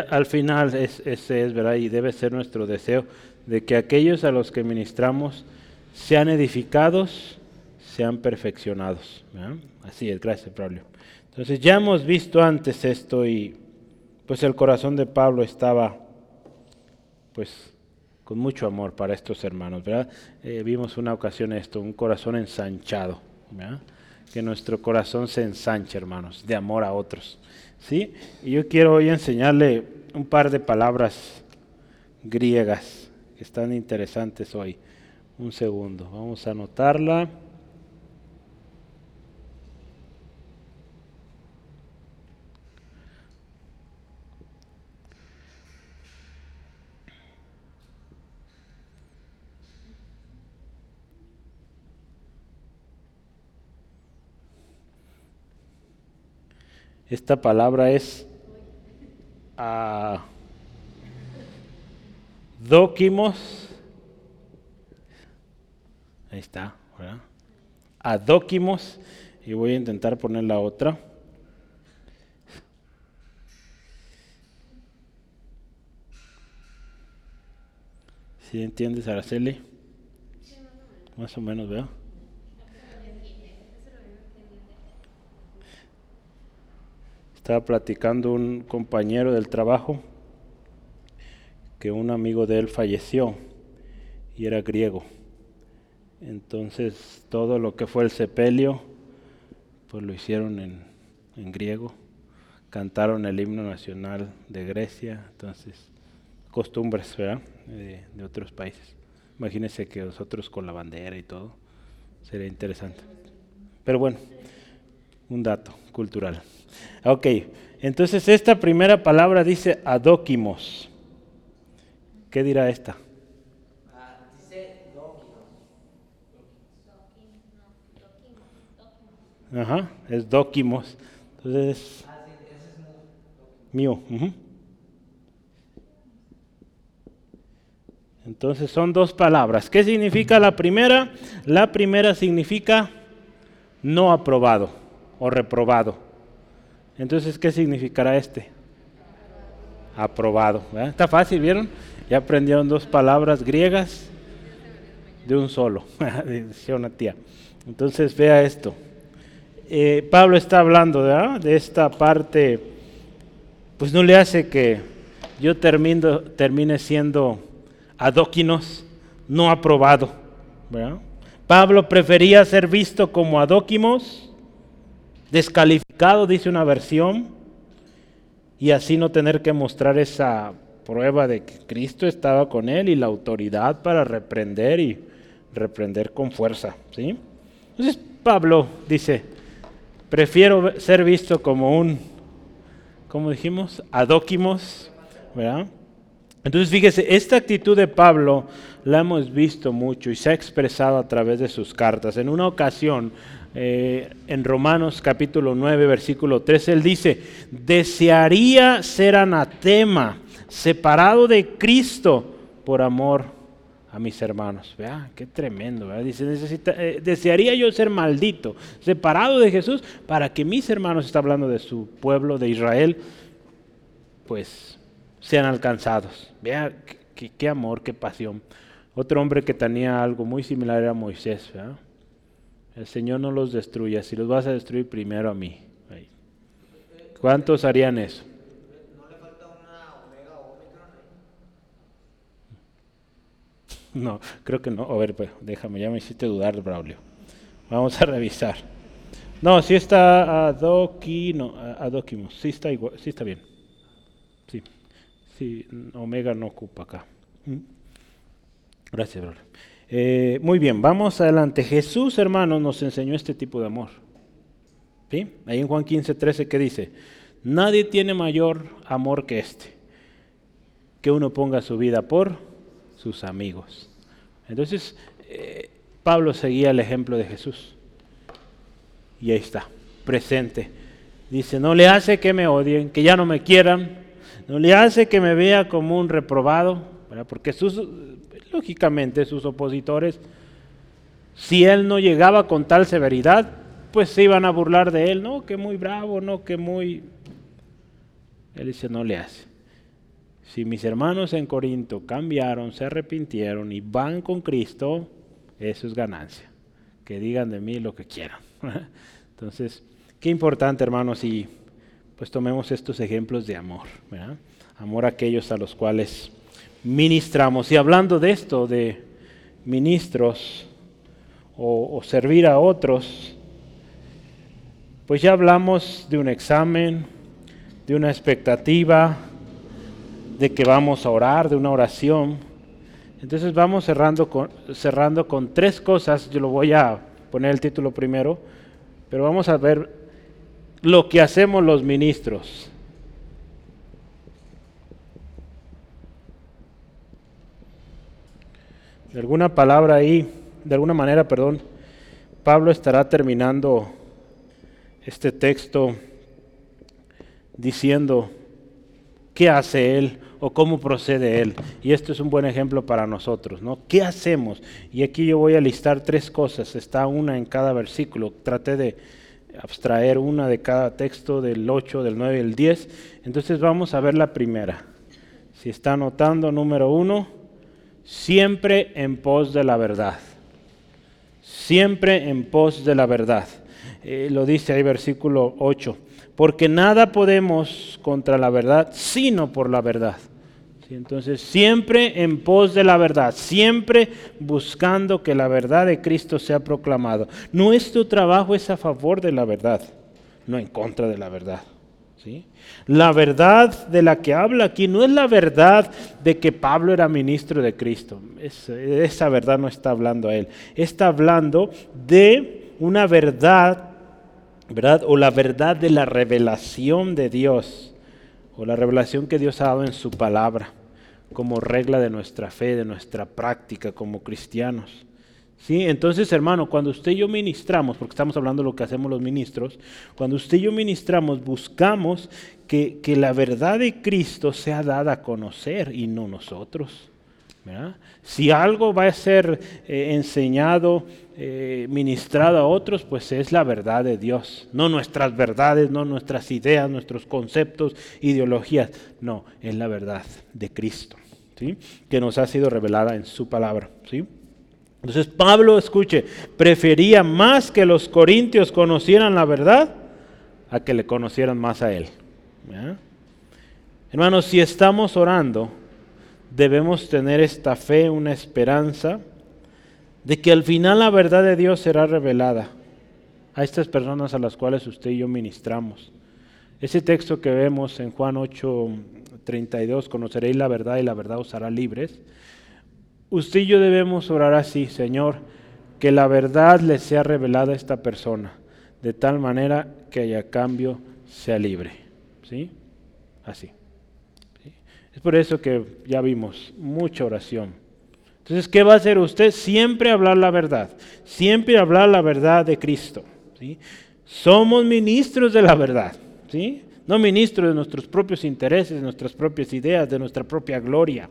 Al final ese es, ¿verdad? Y debe ser nuestro deseo de que aquellos a los que ministramos sean edificados, sean perfeccionados. Así es, gracias, Pablo. Entonces ya hemos visto antes esto y pues el corazón de Pablo estaba pues con mucho amor para estos hermanos, ¿verdad? Eh, vimos una ocasión esto, un corazón ensanchado, que nuestro corazón se ensanche, hermanos, de amor a otros. ¿Sí? Y yo quiero hoy enseñarle un par de palabras griegas que están interesantes hoy. Un segundo, vamos a anotarla. Esta palabra es a dóquimos. Ahí está, ¿verdad? Adóquimos. Y voy a intentar poner la otra. ¿Sí entiendes, Araceli? Más o menos, ¿verdad? Estaba platicando un compañero del trabajo que un amigo de él falleció y era griego. Entonces todo lo que fue el sepelio, pues lo hicieron en, en griego. Cantaron el himno nacional de Grecia, entonces costumbres ¿verdad? De, de otros países. Imagínense que nosotros con la bandera y todo, sería interesante. Pero bueno, un dato cultural. Ok, entonces esta primera palabra dice adóquimos. ¿Qué dirá esta? Ajá, es dóquimos. Entonces, mío. Entonces son dos palabras. ¿Qué significa la primera? La primera significa no aprobado o reprobado. Entonces, ¿qué significará este? Aprobado. Está fácil, ¿vieron? Ya aprendieron dos palabras griegas de un solo, decía una tía. Entonces, vea esto. Eh, Pablo está hablando de esta parte, pues no le hace que yo termine siendo adóquinos, no aprobado. Pablo prefería ser visto como adóquimos, descalificado, dice una versión, y así no tener que mostrar esa prueba de que Cristo estaba con él y la autoridad para reprender y reprender con fuerza. ¿sí? Entonces Pablo dice, prefiero ser visto como un, como dijimos, adóquimos, ¿verdad? Entonces fíjese, esta actitud de Pablo la hemos visto mucho y se ha expresado a través de sus cartas. En una ocasión, eh, en Romanos capítulo 9, versículo 3, él dice, desearía ser anatema, separado de Cristo por amor a mis hermanos. Vea, qué tremendo. Dice, eh, desearía yo ser maldito, separado de Jesús, para que mis hermanos, está hablando de su pueblo, de Israel, pues sean alcanzados. Vea qué, amor, qué pasión. Otro hombre que tenía algo muy similar era Moisés. El Señor no los destruya, si los vas a destruir primero a mí. ¿Cuántos harían eso? No, creo que no. A ver, pues, déjame, ya me hiciste dudar, Braulio. Vamos a revisar. No, si está Adoki, no, Adokimos, sí está igual, sí está bien. Sí. Sí, omega no ocupa acá. Gracias, brother. Eh, muy bien, vamos adelante. Jesús, hermanos, nos enseñó este tipo de amor. ¿Sí? Ahí en Juan 15, 13, ¿qué dice? Nadie tiene mayor amor que este, que uno ponga su vida por sus amigos. Entonces, eh, Pablo seguía el ejemplo de Jesús. Y ahí está, presente. Dice, no le hace que me odien, que ya no me quieran, no le hace que me vea como un reprobado, porque sus, lógicamente sus opositores, si él no llegaba con tal severidad, pues se iban a burlar de él, no, que muy bravo, no, que muy... Él dice, no le hace. Si mis hermanos en Corinto cambiaron, se arrepintieron y van con Cristo, eso es ganancia. Que digan de mí lo que quieran. Entonces, qué importante, hermanos, y pues tomemos estos ejemplos de amor, amor a aquellos a los cuales ministramos. Y hablando de esto, de ministros o, servir a otros, pues ya hablamos de un examen, de una expectativa, de que vamos a orar, de una oración. Entonces vamos cerrando con, cerrando con tres cosas, yo lo voy a poner el título primero, pero vamos a ver lo que hacemos los ministros. De alguna palabra ahí, de alguna manera, perdón, Pablo estará terminando este texto diciendo qué hace él o cómo procede él. Y esto es un buen ejemplo para nosotros, ¿no? ¿Qué hacemos? Y aquí yo voy a listar tres cosas, está una en cada versículo. Traté de abstraer una de cada texto del 8, del 9 y el 10. Entonces vamos a ver la primera. Si está anotando, número uno, siempre en pos de la verdad. Siempre en pos de la verdad. Eh, lo dice ahí versículo 8. Porque nada podemos contra la verdad sino por la verdad. Entonces, siempre en pos de la verdad, siempre buscando que la verdad de Cristo sea proclamada. Nuestro trabajo es a favor de la verdad, no en contra de la verdad. La verdad de la que habla aquí no es la verdad de que Pablo era ministro de Cristo. esa verdad no está hablando a él. Está hablando de una verdad ¿verdad? O la verdad de la revelación de Dios, o la revelación que Dios ha dado en su palabra, como regla de nuestra fe, de nuestra práctica como cristianos. ¿Sí? Entonces, hermano, cuando usted y yo ministramos, porque estamos hablando de lo que hacemos los ministros, cuando usted y yo ministramos, buscamos que, que la verdad de Cristo sea dada a conocer y no nosotros. Si algo va a ser eh, enseñado, eh, ministrado a otros, pues es la verdad de Dios. No nuestras verdades, no nuestras ideas, nuestros conceptos, ideologías. No, es la verdad de Cristo, ¿sí? que nos ha sido revelada en su palabra. ¿sí? Entonces Pablo, escuche, prefería más que los corintios conocieran la verdad a que le conocieran más a él. Hermanos, si estamos orando, debemos tener esta fe, una esperanza de que al final la verdad de Dios será revelada a estas personas a las cuales usted y yo ministramos. Ese texto que vemos en Juan 8, 32, conoceréis la verdad y la verdad os hará libres. Usted y yo debemos orar así, Señor, que la verdad le sea revelada a esta persona, de tal manera que haya cambio sea libre. ¿Sí? Así. Es por eso que ya vimos mucha oración. Entonces, ¿qué va a hacer usted? Siempre hablar la verdad, siempre hablar la verdad de Cristo. ¿sí? Somos ministros de la verdad, ¿sí? no ministros de nuestros propios intereses, de nuestras propias ideas, de nuestra propia gloria.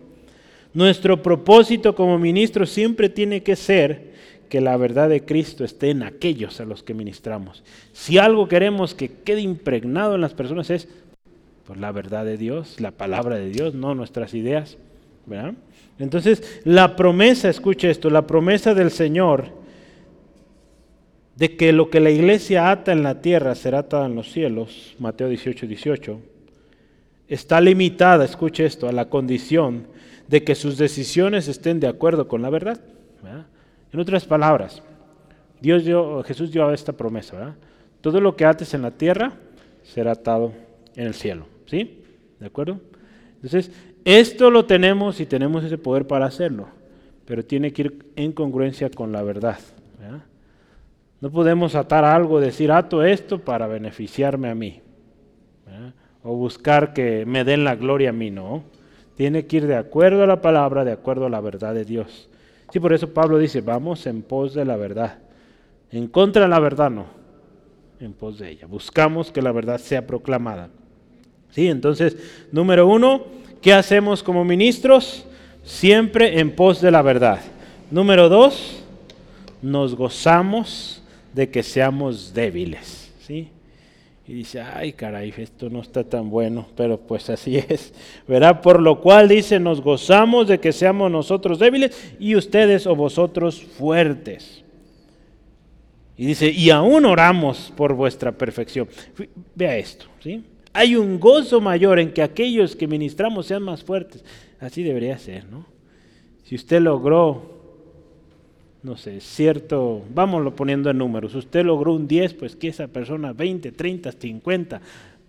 Nuestro propósito como ministros siempre tiene que ser que la verdad de Cristo esté en aquellos a los que ministramos. Si algo queremos que quede impregnado en las personas es pues la verdad de Dios, la palabra de Dios, no nuestras ideas. Entonces, la promesa, escuche esto, la promesa del Señor de que lo que la iglesia ata en la tierra será atado en los cielos, Mateo 18, 18, está limitada, escuche esto, a la condición de que sus decisiones estén de acuerdo con la verdad. En otras palabras, Dios dio, Jesús dio esta promesa, todo lo que ates en la tierra será atado en el cielo. ¿Sí? ¿De acuerdo? Entonces, esto lo tenemos y tenemos ese poder para hacerlo, pero tiene que ir en congruencia con la verdad. No podemos atar algo, decir, ato esto para beneficiarme a mí, o buscar que me den la gloria a mí, no. Tiene que ir de acuerdo a la palabra, de acuerdo a la verdad de Dios. Sí, por eso Pablo dice, vamos en pos de la verdad. En contra de la verdad no, en pos de ella. Buscamos que la verdad sea proclamada. ¿Sí? Entonces, número uno, ¿qué hacemos como ministros? Siempre en pos de la verdad. Número dos, nos gozamos de que seamos débiles. ¿sí? Y dice, ay caray, esto no está tan bueno, pero pues así es. ¿Verdad? Por lo cual dice, nos gozamos de que seamos nosotros débiles y ustedes o vosotros fuertes. Y dice, y aún oramos por vuestra perfección. Vea esto, ¿sí? Hay un gozo mayor en que aquellos que ministramos sean más fuertes. Así debería ser, ¿no? Si usted logró, no sé, cierto, vámonos poniendo en números, usted logró un 10, pues que esa persona 20, 30, 50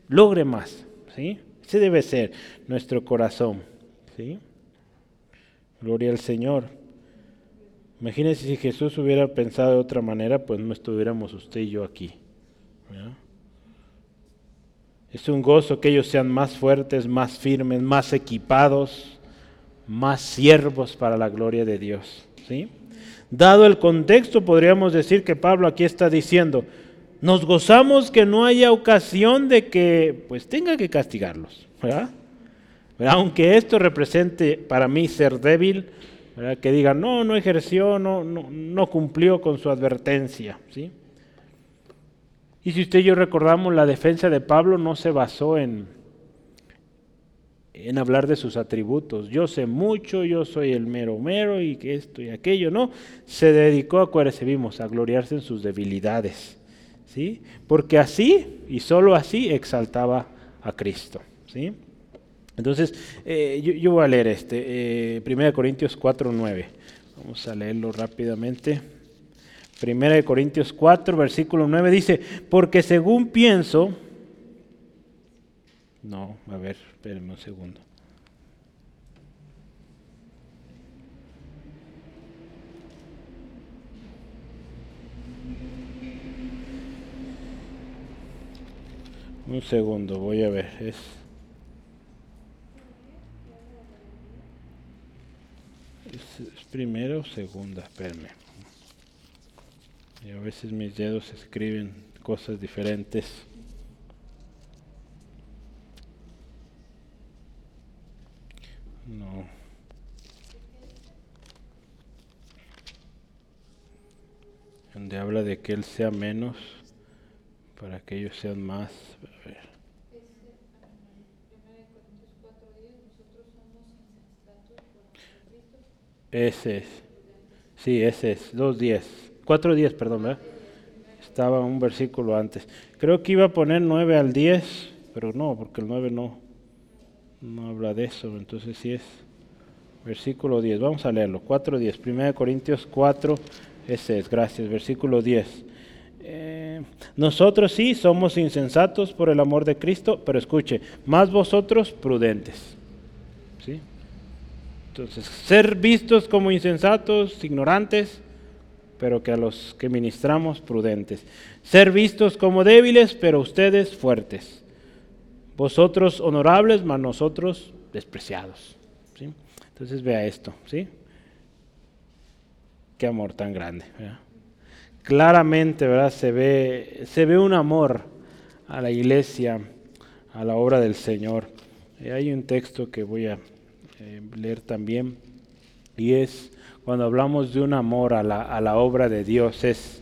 logre más, ¿sí? Ese debe ser nuestro corazón, ¿sí? Gloria al Señor. Imagínense si Jesús hubiera pensado de otra manera, pues no estuviéramos usted y yo aquí. Es un gozo que ellos sean más fuertes, más firmes, más equipados, más siervos para la gloria de Dios. ¿sí? Dado el contexto, podríamos decir que Pablo aquí está diciendo, nos gozamos que no haya ocasión de que pues tenga que castigarlos. ¿verdad? Aunque esto represente para mí ser débil, que digan, no, no ejerció, no, no, no cumplió con su advertencia. ¿sí? Y si usted y yo recordamos, la defensa de Pablo no se basó en, en hablar de sus atributos. Yo sé mucho, yo soy el mero mero y que esto y aquello, no. Se dedicó, acuérdense, vimos, a gloriarse en sus debilidades. ¿sí? Porque así y solo así exaltaba a Cristo. ¿sí? Entonces, eh, yo, voy a leer este, eh, 1 Corintios 4, 9. Vamos a leerlo rápidamente. Primera de Corintios 4, versículo 9 dice, porque según pienso, no, a ver, espérenme un segundo. Un segundo, voy a ver. Es, es, primera o segunda, espérame. Y a veces mis dedos escriben cosas diferentes. No. Donde habla de que Él sea menos para que ellos sean más. A ver. Ese es. Sí, ese es. 2.10. 4.10, perdón, ¿verdad? Estaba un versículo antes. Creo que iba a poner 9 al 10, pero no, porque el 9 no, no habla de eso. Entonces sí es versículo 10. Vamos a leerlo. 4.10. 1 Corintios 4. Ese es, gracias. Versículo 10. Eh, nosotros sí somos insensatos por el amor de Cristo, pero escuche, más vosotros prudentes. ¿Sí? Entonces, ser vistos como insensatos, ignorantes, pero que a los que ministramos prudentes. Ser vistos como débiles, pero ustedes fuertes. Vosotros honorables, mas nosotros despreciados. ¿sí? Entonces vea esto, ¿sí? Qué amor tan grande. Claramente, ¿verdad? Se ve, se ve un amor a la iglesia, a la obra del Señor. hay un texto que voy a eh, leer también y es cuando hablamos de un amor a la, a la obra de Dios, es,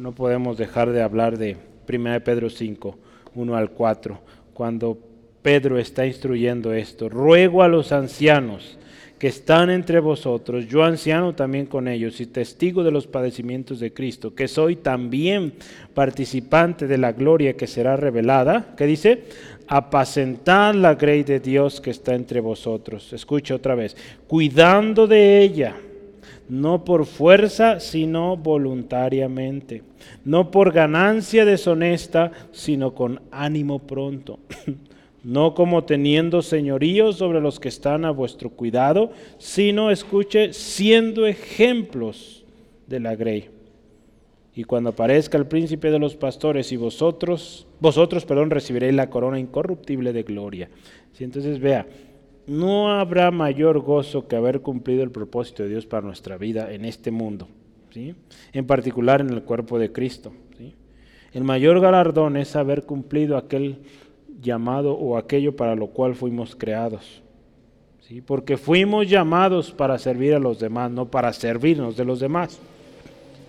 no podemos dejar de hablar de 1 Pedro 5, 1 al 4, cuando Pedro está instruyendo esto. Ruego a los ancianos que están entre vosotros, yo anciano también con ellos y testigo de los padecimientos de Cristo, que soy también participante de la gloria que será revelada, que dice, apacentad la grey de Dios que está entre vosotros. Escucha otra vez, cuidando de ella, no por fuerza, sino voluntariamente, no por ganancia deshonesta, sino con ánimo pronto. no como teniendo señorío sobre los que están a vuestro cuidado, sino, escuche, siendo ejemplos de la grey. Y cuando aparezca el príncipe de los pastores y vosotros, vosotros, perdón, recibiréis la corona incorruptible de gloria. Entonces vea, no habrá mayor gozo que haber cumplido el propósito de Dios para nuestra vida en este mundo, ¿sí? en particular en el cuerpo de Cristo. ¿sí? El mayor galardón es haber cumplido aquel llamado o aquello para lo cual fuimos creados. ¿sí? Porque fuimos llamados para servir a los demás, no para servirnos de los demás.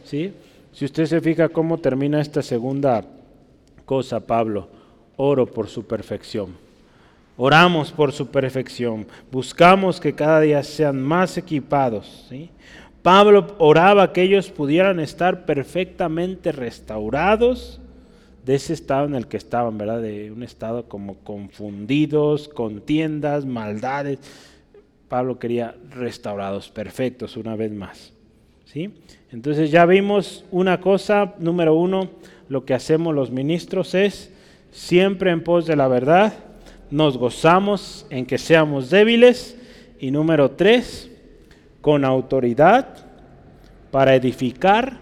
¿sí? Si usted se fija cómo termina esta segunda cosa, Pablo, oro por su perfección. Oramos por su perfección, buscamos que cada día sean más equipados. ¿sí? Pablo oraba que ellos pudieran estar perfectamente restaurados de ese estado en el que estaban, ¿verdad? De un estado como confundidos, contiendas, maldades. Pablo quería restaurados, perfectos, una vez más. ¿Sí? Entonces ya vimos una cosa, número uno, lo que hacemos los ministros es siempre en pos de la verdad, nos gozamos en que seamos débiles y número tres, con autoridad para edificar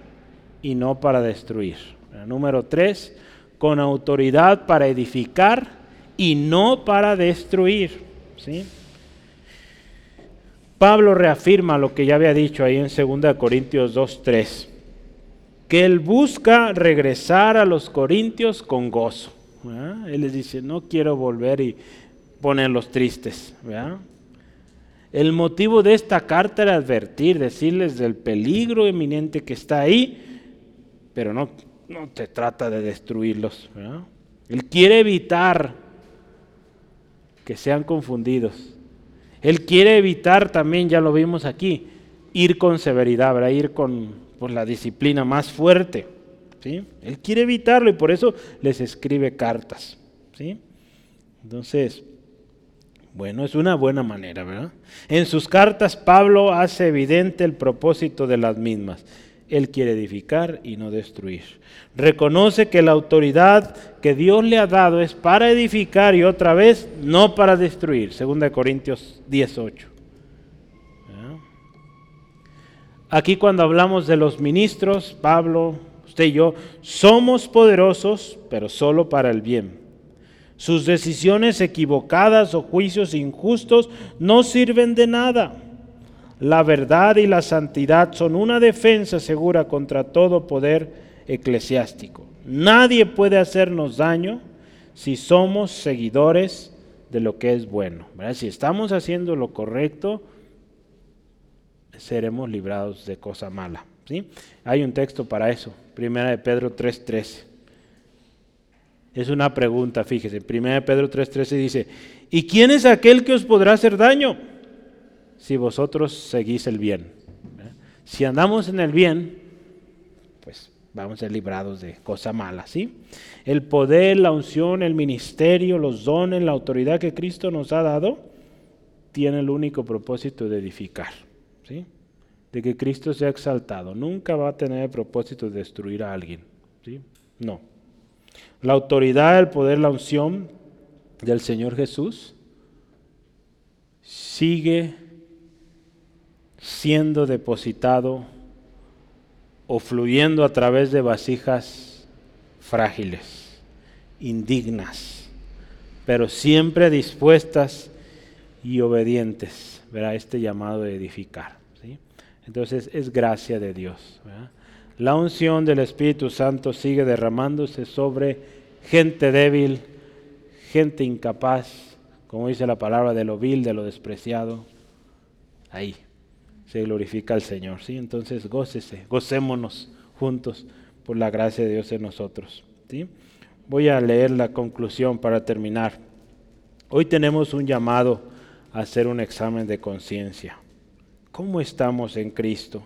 y no para destruir. Número tres, con autoridad para edificar y no para destruir. ¿sí? Pablo reafirma lo que ya había dicho ahí en 2 Corintios 2.3, que él busca regresar a los corintios con gozo. Él les dice, no quiero volver y ponerlos tristes. El motivo de esta carta era advertir, decirles del peligro eminente que está ahí, pero no no te trata de destruirlos. Él quiere evitar que sean confundidos. Él quiere evitar también, ya lo vimos aquí, ir con severidad, ir con la disciplina más fuerte. ¿sí? Él quiere evitarlo y por eso les escribe cartas. ¿sí? Entonces, bueno, es una buena manera, ¿verdad? En sus cartas Pablo hace evidente el propósito de las mismas. Él quiere edificar y no destruir. Reconoce que la autoridad que Dios le ha dado es para edificar y otra vez no para destruir. 2 Corintios 18. Aquí cuando hablamos de los ministros, Pablo, usted y yo, somos poderosos, pero solo para el bien. Sus decisiones equivocadas o juicios injustos no sirven de nada. La verdad y la santidad son una defensa segura contra todo poder eclesiástico. Nadie puede hacernos daño si somos seguidores de lo que es bueno. Si estamos haciendo lo correcto, seremos librados de cosa mala. ¿sí? Hay un texto para eso, Primera de Pedro 3.13. Es una pregunta, fíjese. Primera de Pedro 3:13 dice, ¿y quién es aquel que os podrá hacer daño si vosotros seguís el bien? Si andamos en el bien, pues vamos a ser librados de cosa mala, ¿sí? El poder, la unción, el ministerio, los dones, la autoridad que Cristo nos ha dado, tiene el único propósito de edificar, ¿sí? De que Cristo sea exaltado. Nunca va a tener el propósito de destruir a alguien, ¿sí? No. La autoridad, el poder, la unción del Señor Jesús sigue siendo depositado o fluyendo a través de vasijas frágiles, indignas, pero siempre dispuestas y obedientes a este llamado de edificar. Entonces es gracia de Dios. La unción del Espíritu Santo sigue derramándose sobre gente débil, gente incapaz, como dice la palabra de lo vil, de lo despreciado. Ahí se glorifica al Señor. ¿sí? Entonces gócese, gocémonos juntos por la gracia de Dios en nosotros. ¿sí? Voy a leer la conclusión para terminar. Hoy tenemos un llamado a hacer un examen de conciencia. ¿Cómo estamos en Cristo?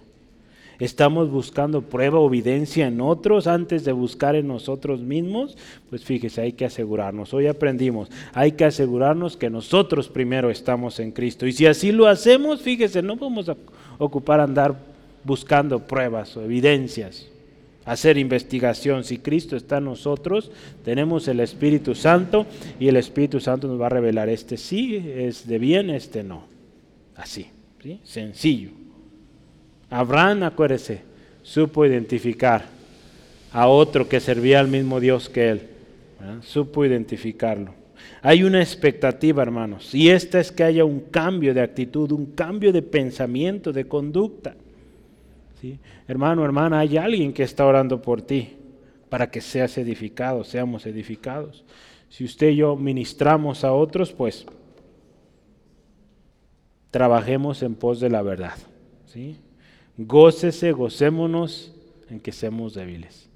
Estamos buscando prueba o evidencia en otros antes de buscar en nosotros mismos, pues fíjese, hay que asegurarnos. Hoy aprendimos, hay que asegurarnos que nosotros primero estamos en Cristo. Y si así lo hacemos, fíjese, no vamos a ocupar andar buscando pruebas o evidencias, hacer investigación. Si Cristo está en nosotros, tenemos el Espíritu Santo y el Espíritu Santo nos va a revelar este sí es de bien, este no. Así, ¿sí? sencillo. Abraham, acuérdese, supo identificar a otro que servía al mismo Dios que él. Supo identificarlo. Hay una expectativa, hermanos, y esta es que haya un cambio de actitud, un cambio de pensamiento, de conducta. ¿Sí? Hermano, hermana, hay alguien que está orando por ti para que seas edificado, seamos edificados. Si usted y yo ministramos a otros, pues trabajemos en pos de la verdad. ¿sí? Gócese, gocémonos en que seamos débiles.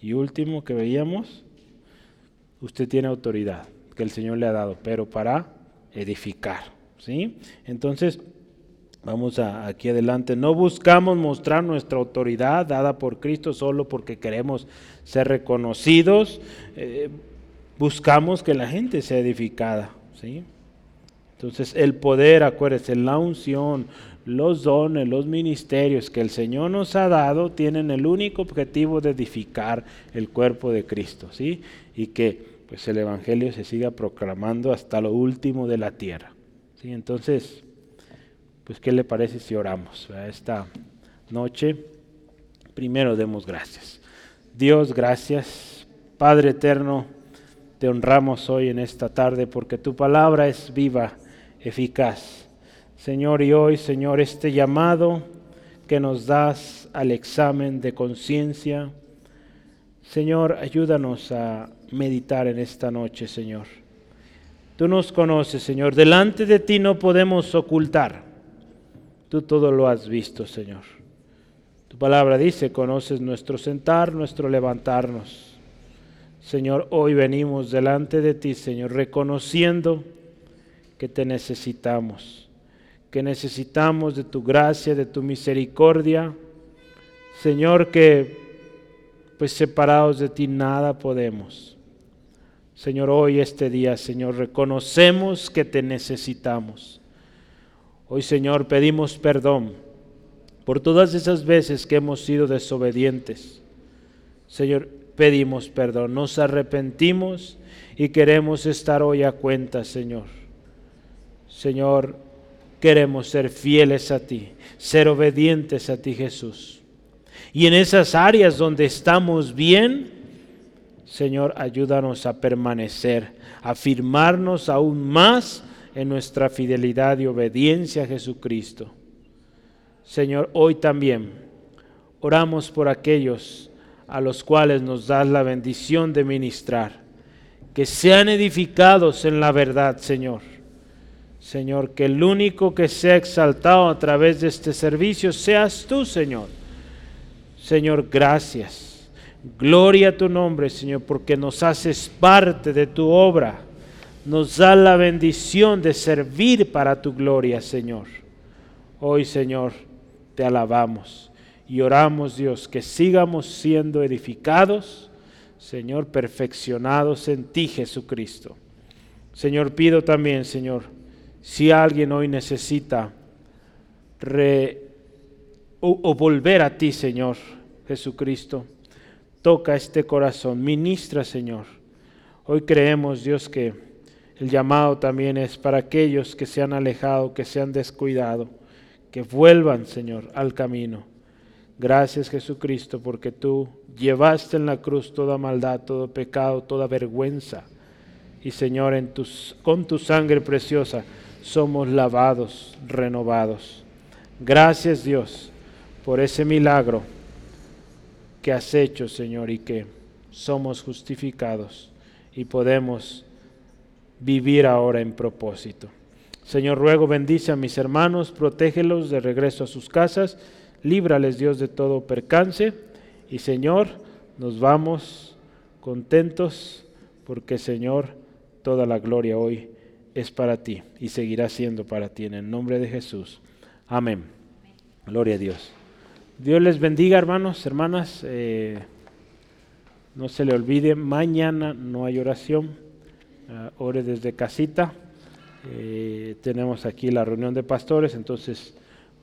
Y último que veíamos, usted tiene autoridad que el Señor le ha dado, pero para edificar. ¿sí? Entonces, vamos aquí adelante. No buscamos mostrar nuestra autoridad dada por Cristo solo porque queremos ser reconocidos. Eh, buscamos que la gente sea edificada. ¿sí? Entonces, el poder, acuérdese, la unción, los dones, los ministerios que el Señor nos ha dado tienen el único objetivo de edificar el cuerpo de Cristo, ¿sí? Y que pues el evangelio se siga proclamando hasta lo último de la tierra. ¿sí? Entonces, pues qué le parece si oramos esta noche? Primero demos gracias. Dios, gracias. Padre eterno, te honramos hoy en esta tarde porque tu palabra es viva, eficaz Señor, y hoy, Señor, este llamado que nos das al examen de conciencia, Señor, ayúdanos a meditar en esta noche, Señor. Tú nos conoces, Señor. Delante de ti no podemos ocultar. Tú todo lo has visto, Señor. Tu palabra dice, conoces nuestro sentar, nuestro levantarnos. Señor, hoy venimos delante de ti, Señor, reconociendo que te necesitamos que necesitamos de tu gracia, de tu misericordia. Señor, que pues separados de ti nada podemos. Señor, hoy este día, Señor, reconocemos que te necesitamos. Hoy, Señor, pedimos perdón por todas esas veces que hemos sido desobedientes. Señor, pedimos perdón, nos arrepentimos y queremos estar hoy a cuenta, Señor. Señor, queremos ser fieles a ti, ser obedientes a ti Jesús. Y en esas áreas donde estamos bien, Señor, ayúdanos a permanecer, a firmarnos aún más en nuestra fidelidad y obediencia a Jesucristo. Señor, hoy también oramos por aquellos a los cuales nos das la bendición de ministrar, que sean edificados en la verdad, Señor. Señor, que el único que sea exaltado a través de este servicio seas tú, Señor. Señor, gracias. Gloria a tu nombre, Señor, porque nos haces parte de tu obra. Nos da la bendición de servir para tu gloria, Señor. Hoy, Señor, te alabamos y oramos, Dios, que sigamos siendo edificados, Señor, perfeccionados en ti, Jesucristo. Señor, pido también, Señor, si alguien hoy necesita o, volver a ti, Señor Jesucristo, toca este corazón, ministra, Señor. Hoy creemos, Dios, que el llamado también es para aquellos que se han alejado, que se han descuidado, que vuelvan, Señor, al camino Gracias Jesucristo porque tú llevaste en la cruz toda maldad, todo pecado, toda vergüenza. Y Señor, con tu sangre preciosa somos lavados, renovados. Gracias Dios por ese milagro que has hecho, Señor, y que somos justificados y podemos vivir ahora en propósito. Señor, ruego bendice a mis hermanos, protégelos de regreso a sus casas líbrales Dios de todo percance y Señor, nos vamos contentos porque Señor, toda la gloria hoy es para ti y seguirá siendo para ti en el nombre de Jesús. Amén. Gloria a Dios. Dios les bendiga hermanos, hermanas. Eh, no se le olvide, mañana no hay oración. Uh, ore desde casita. Eh, tenemos aquí la reunión de pastores, entonces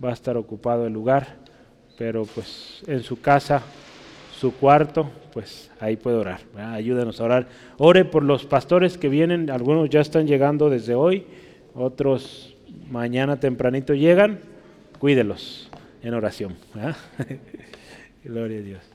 va a estar ocupado el lugar pero pues en su casa, su cuarto, pues ahí puede orar. Ayúdenos a orar. Ore por los pastores que vienen, algunos ya están llegando desde hoy, otros mañana tempranito llegan, cuídelos en oración. Gloria a Dios.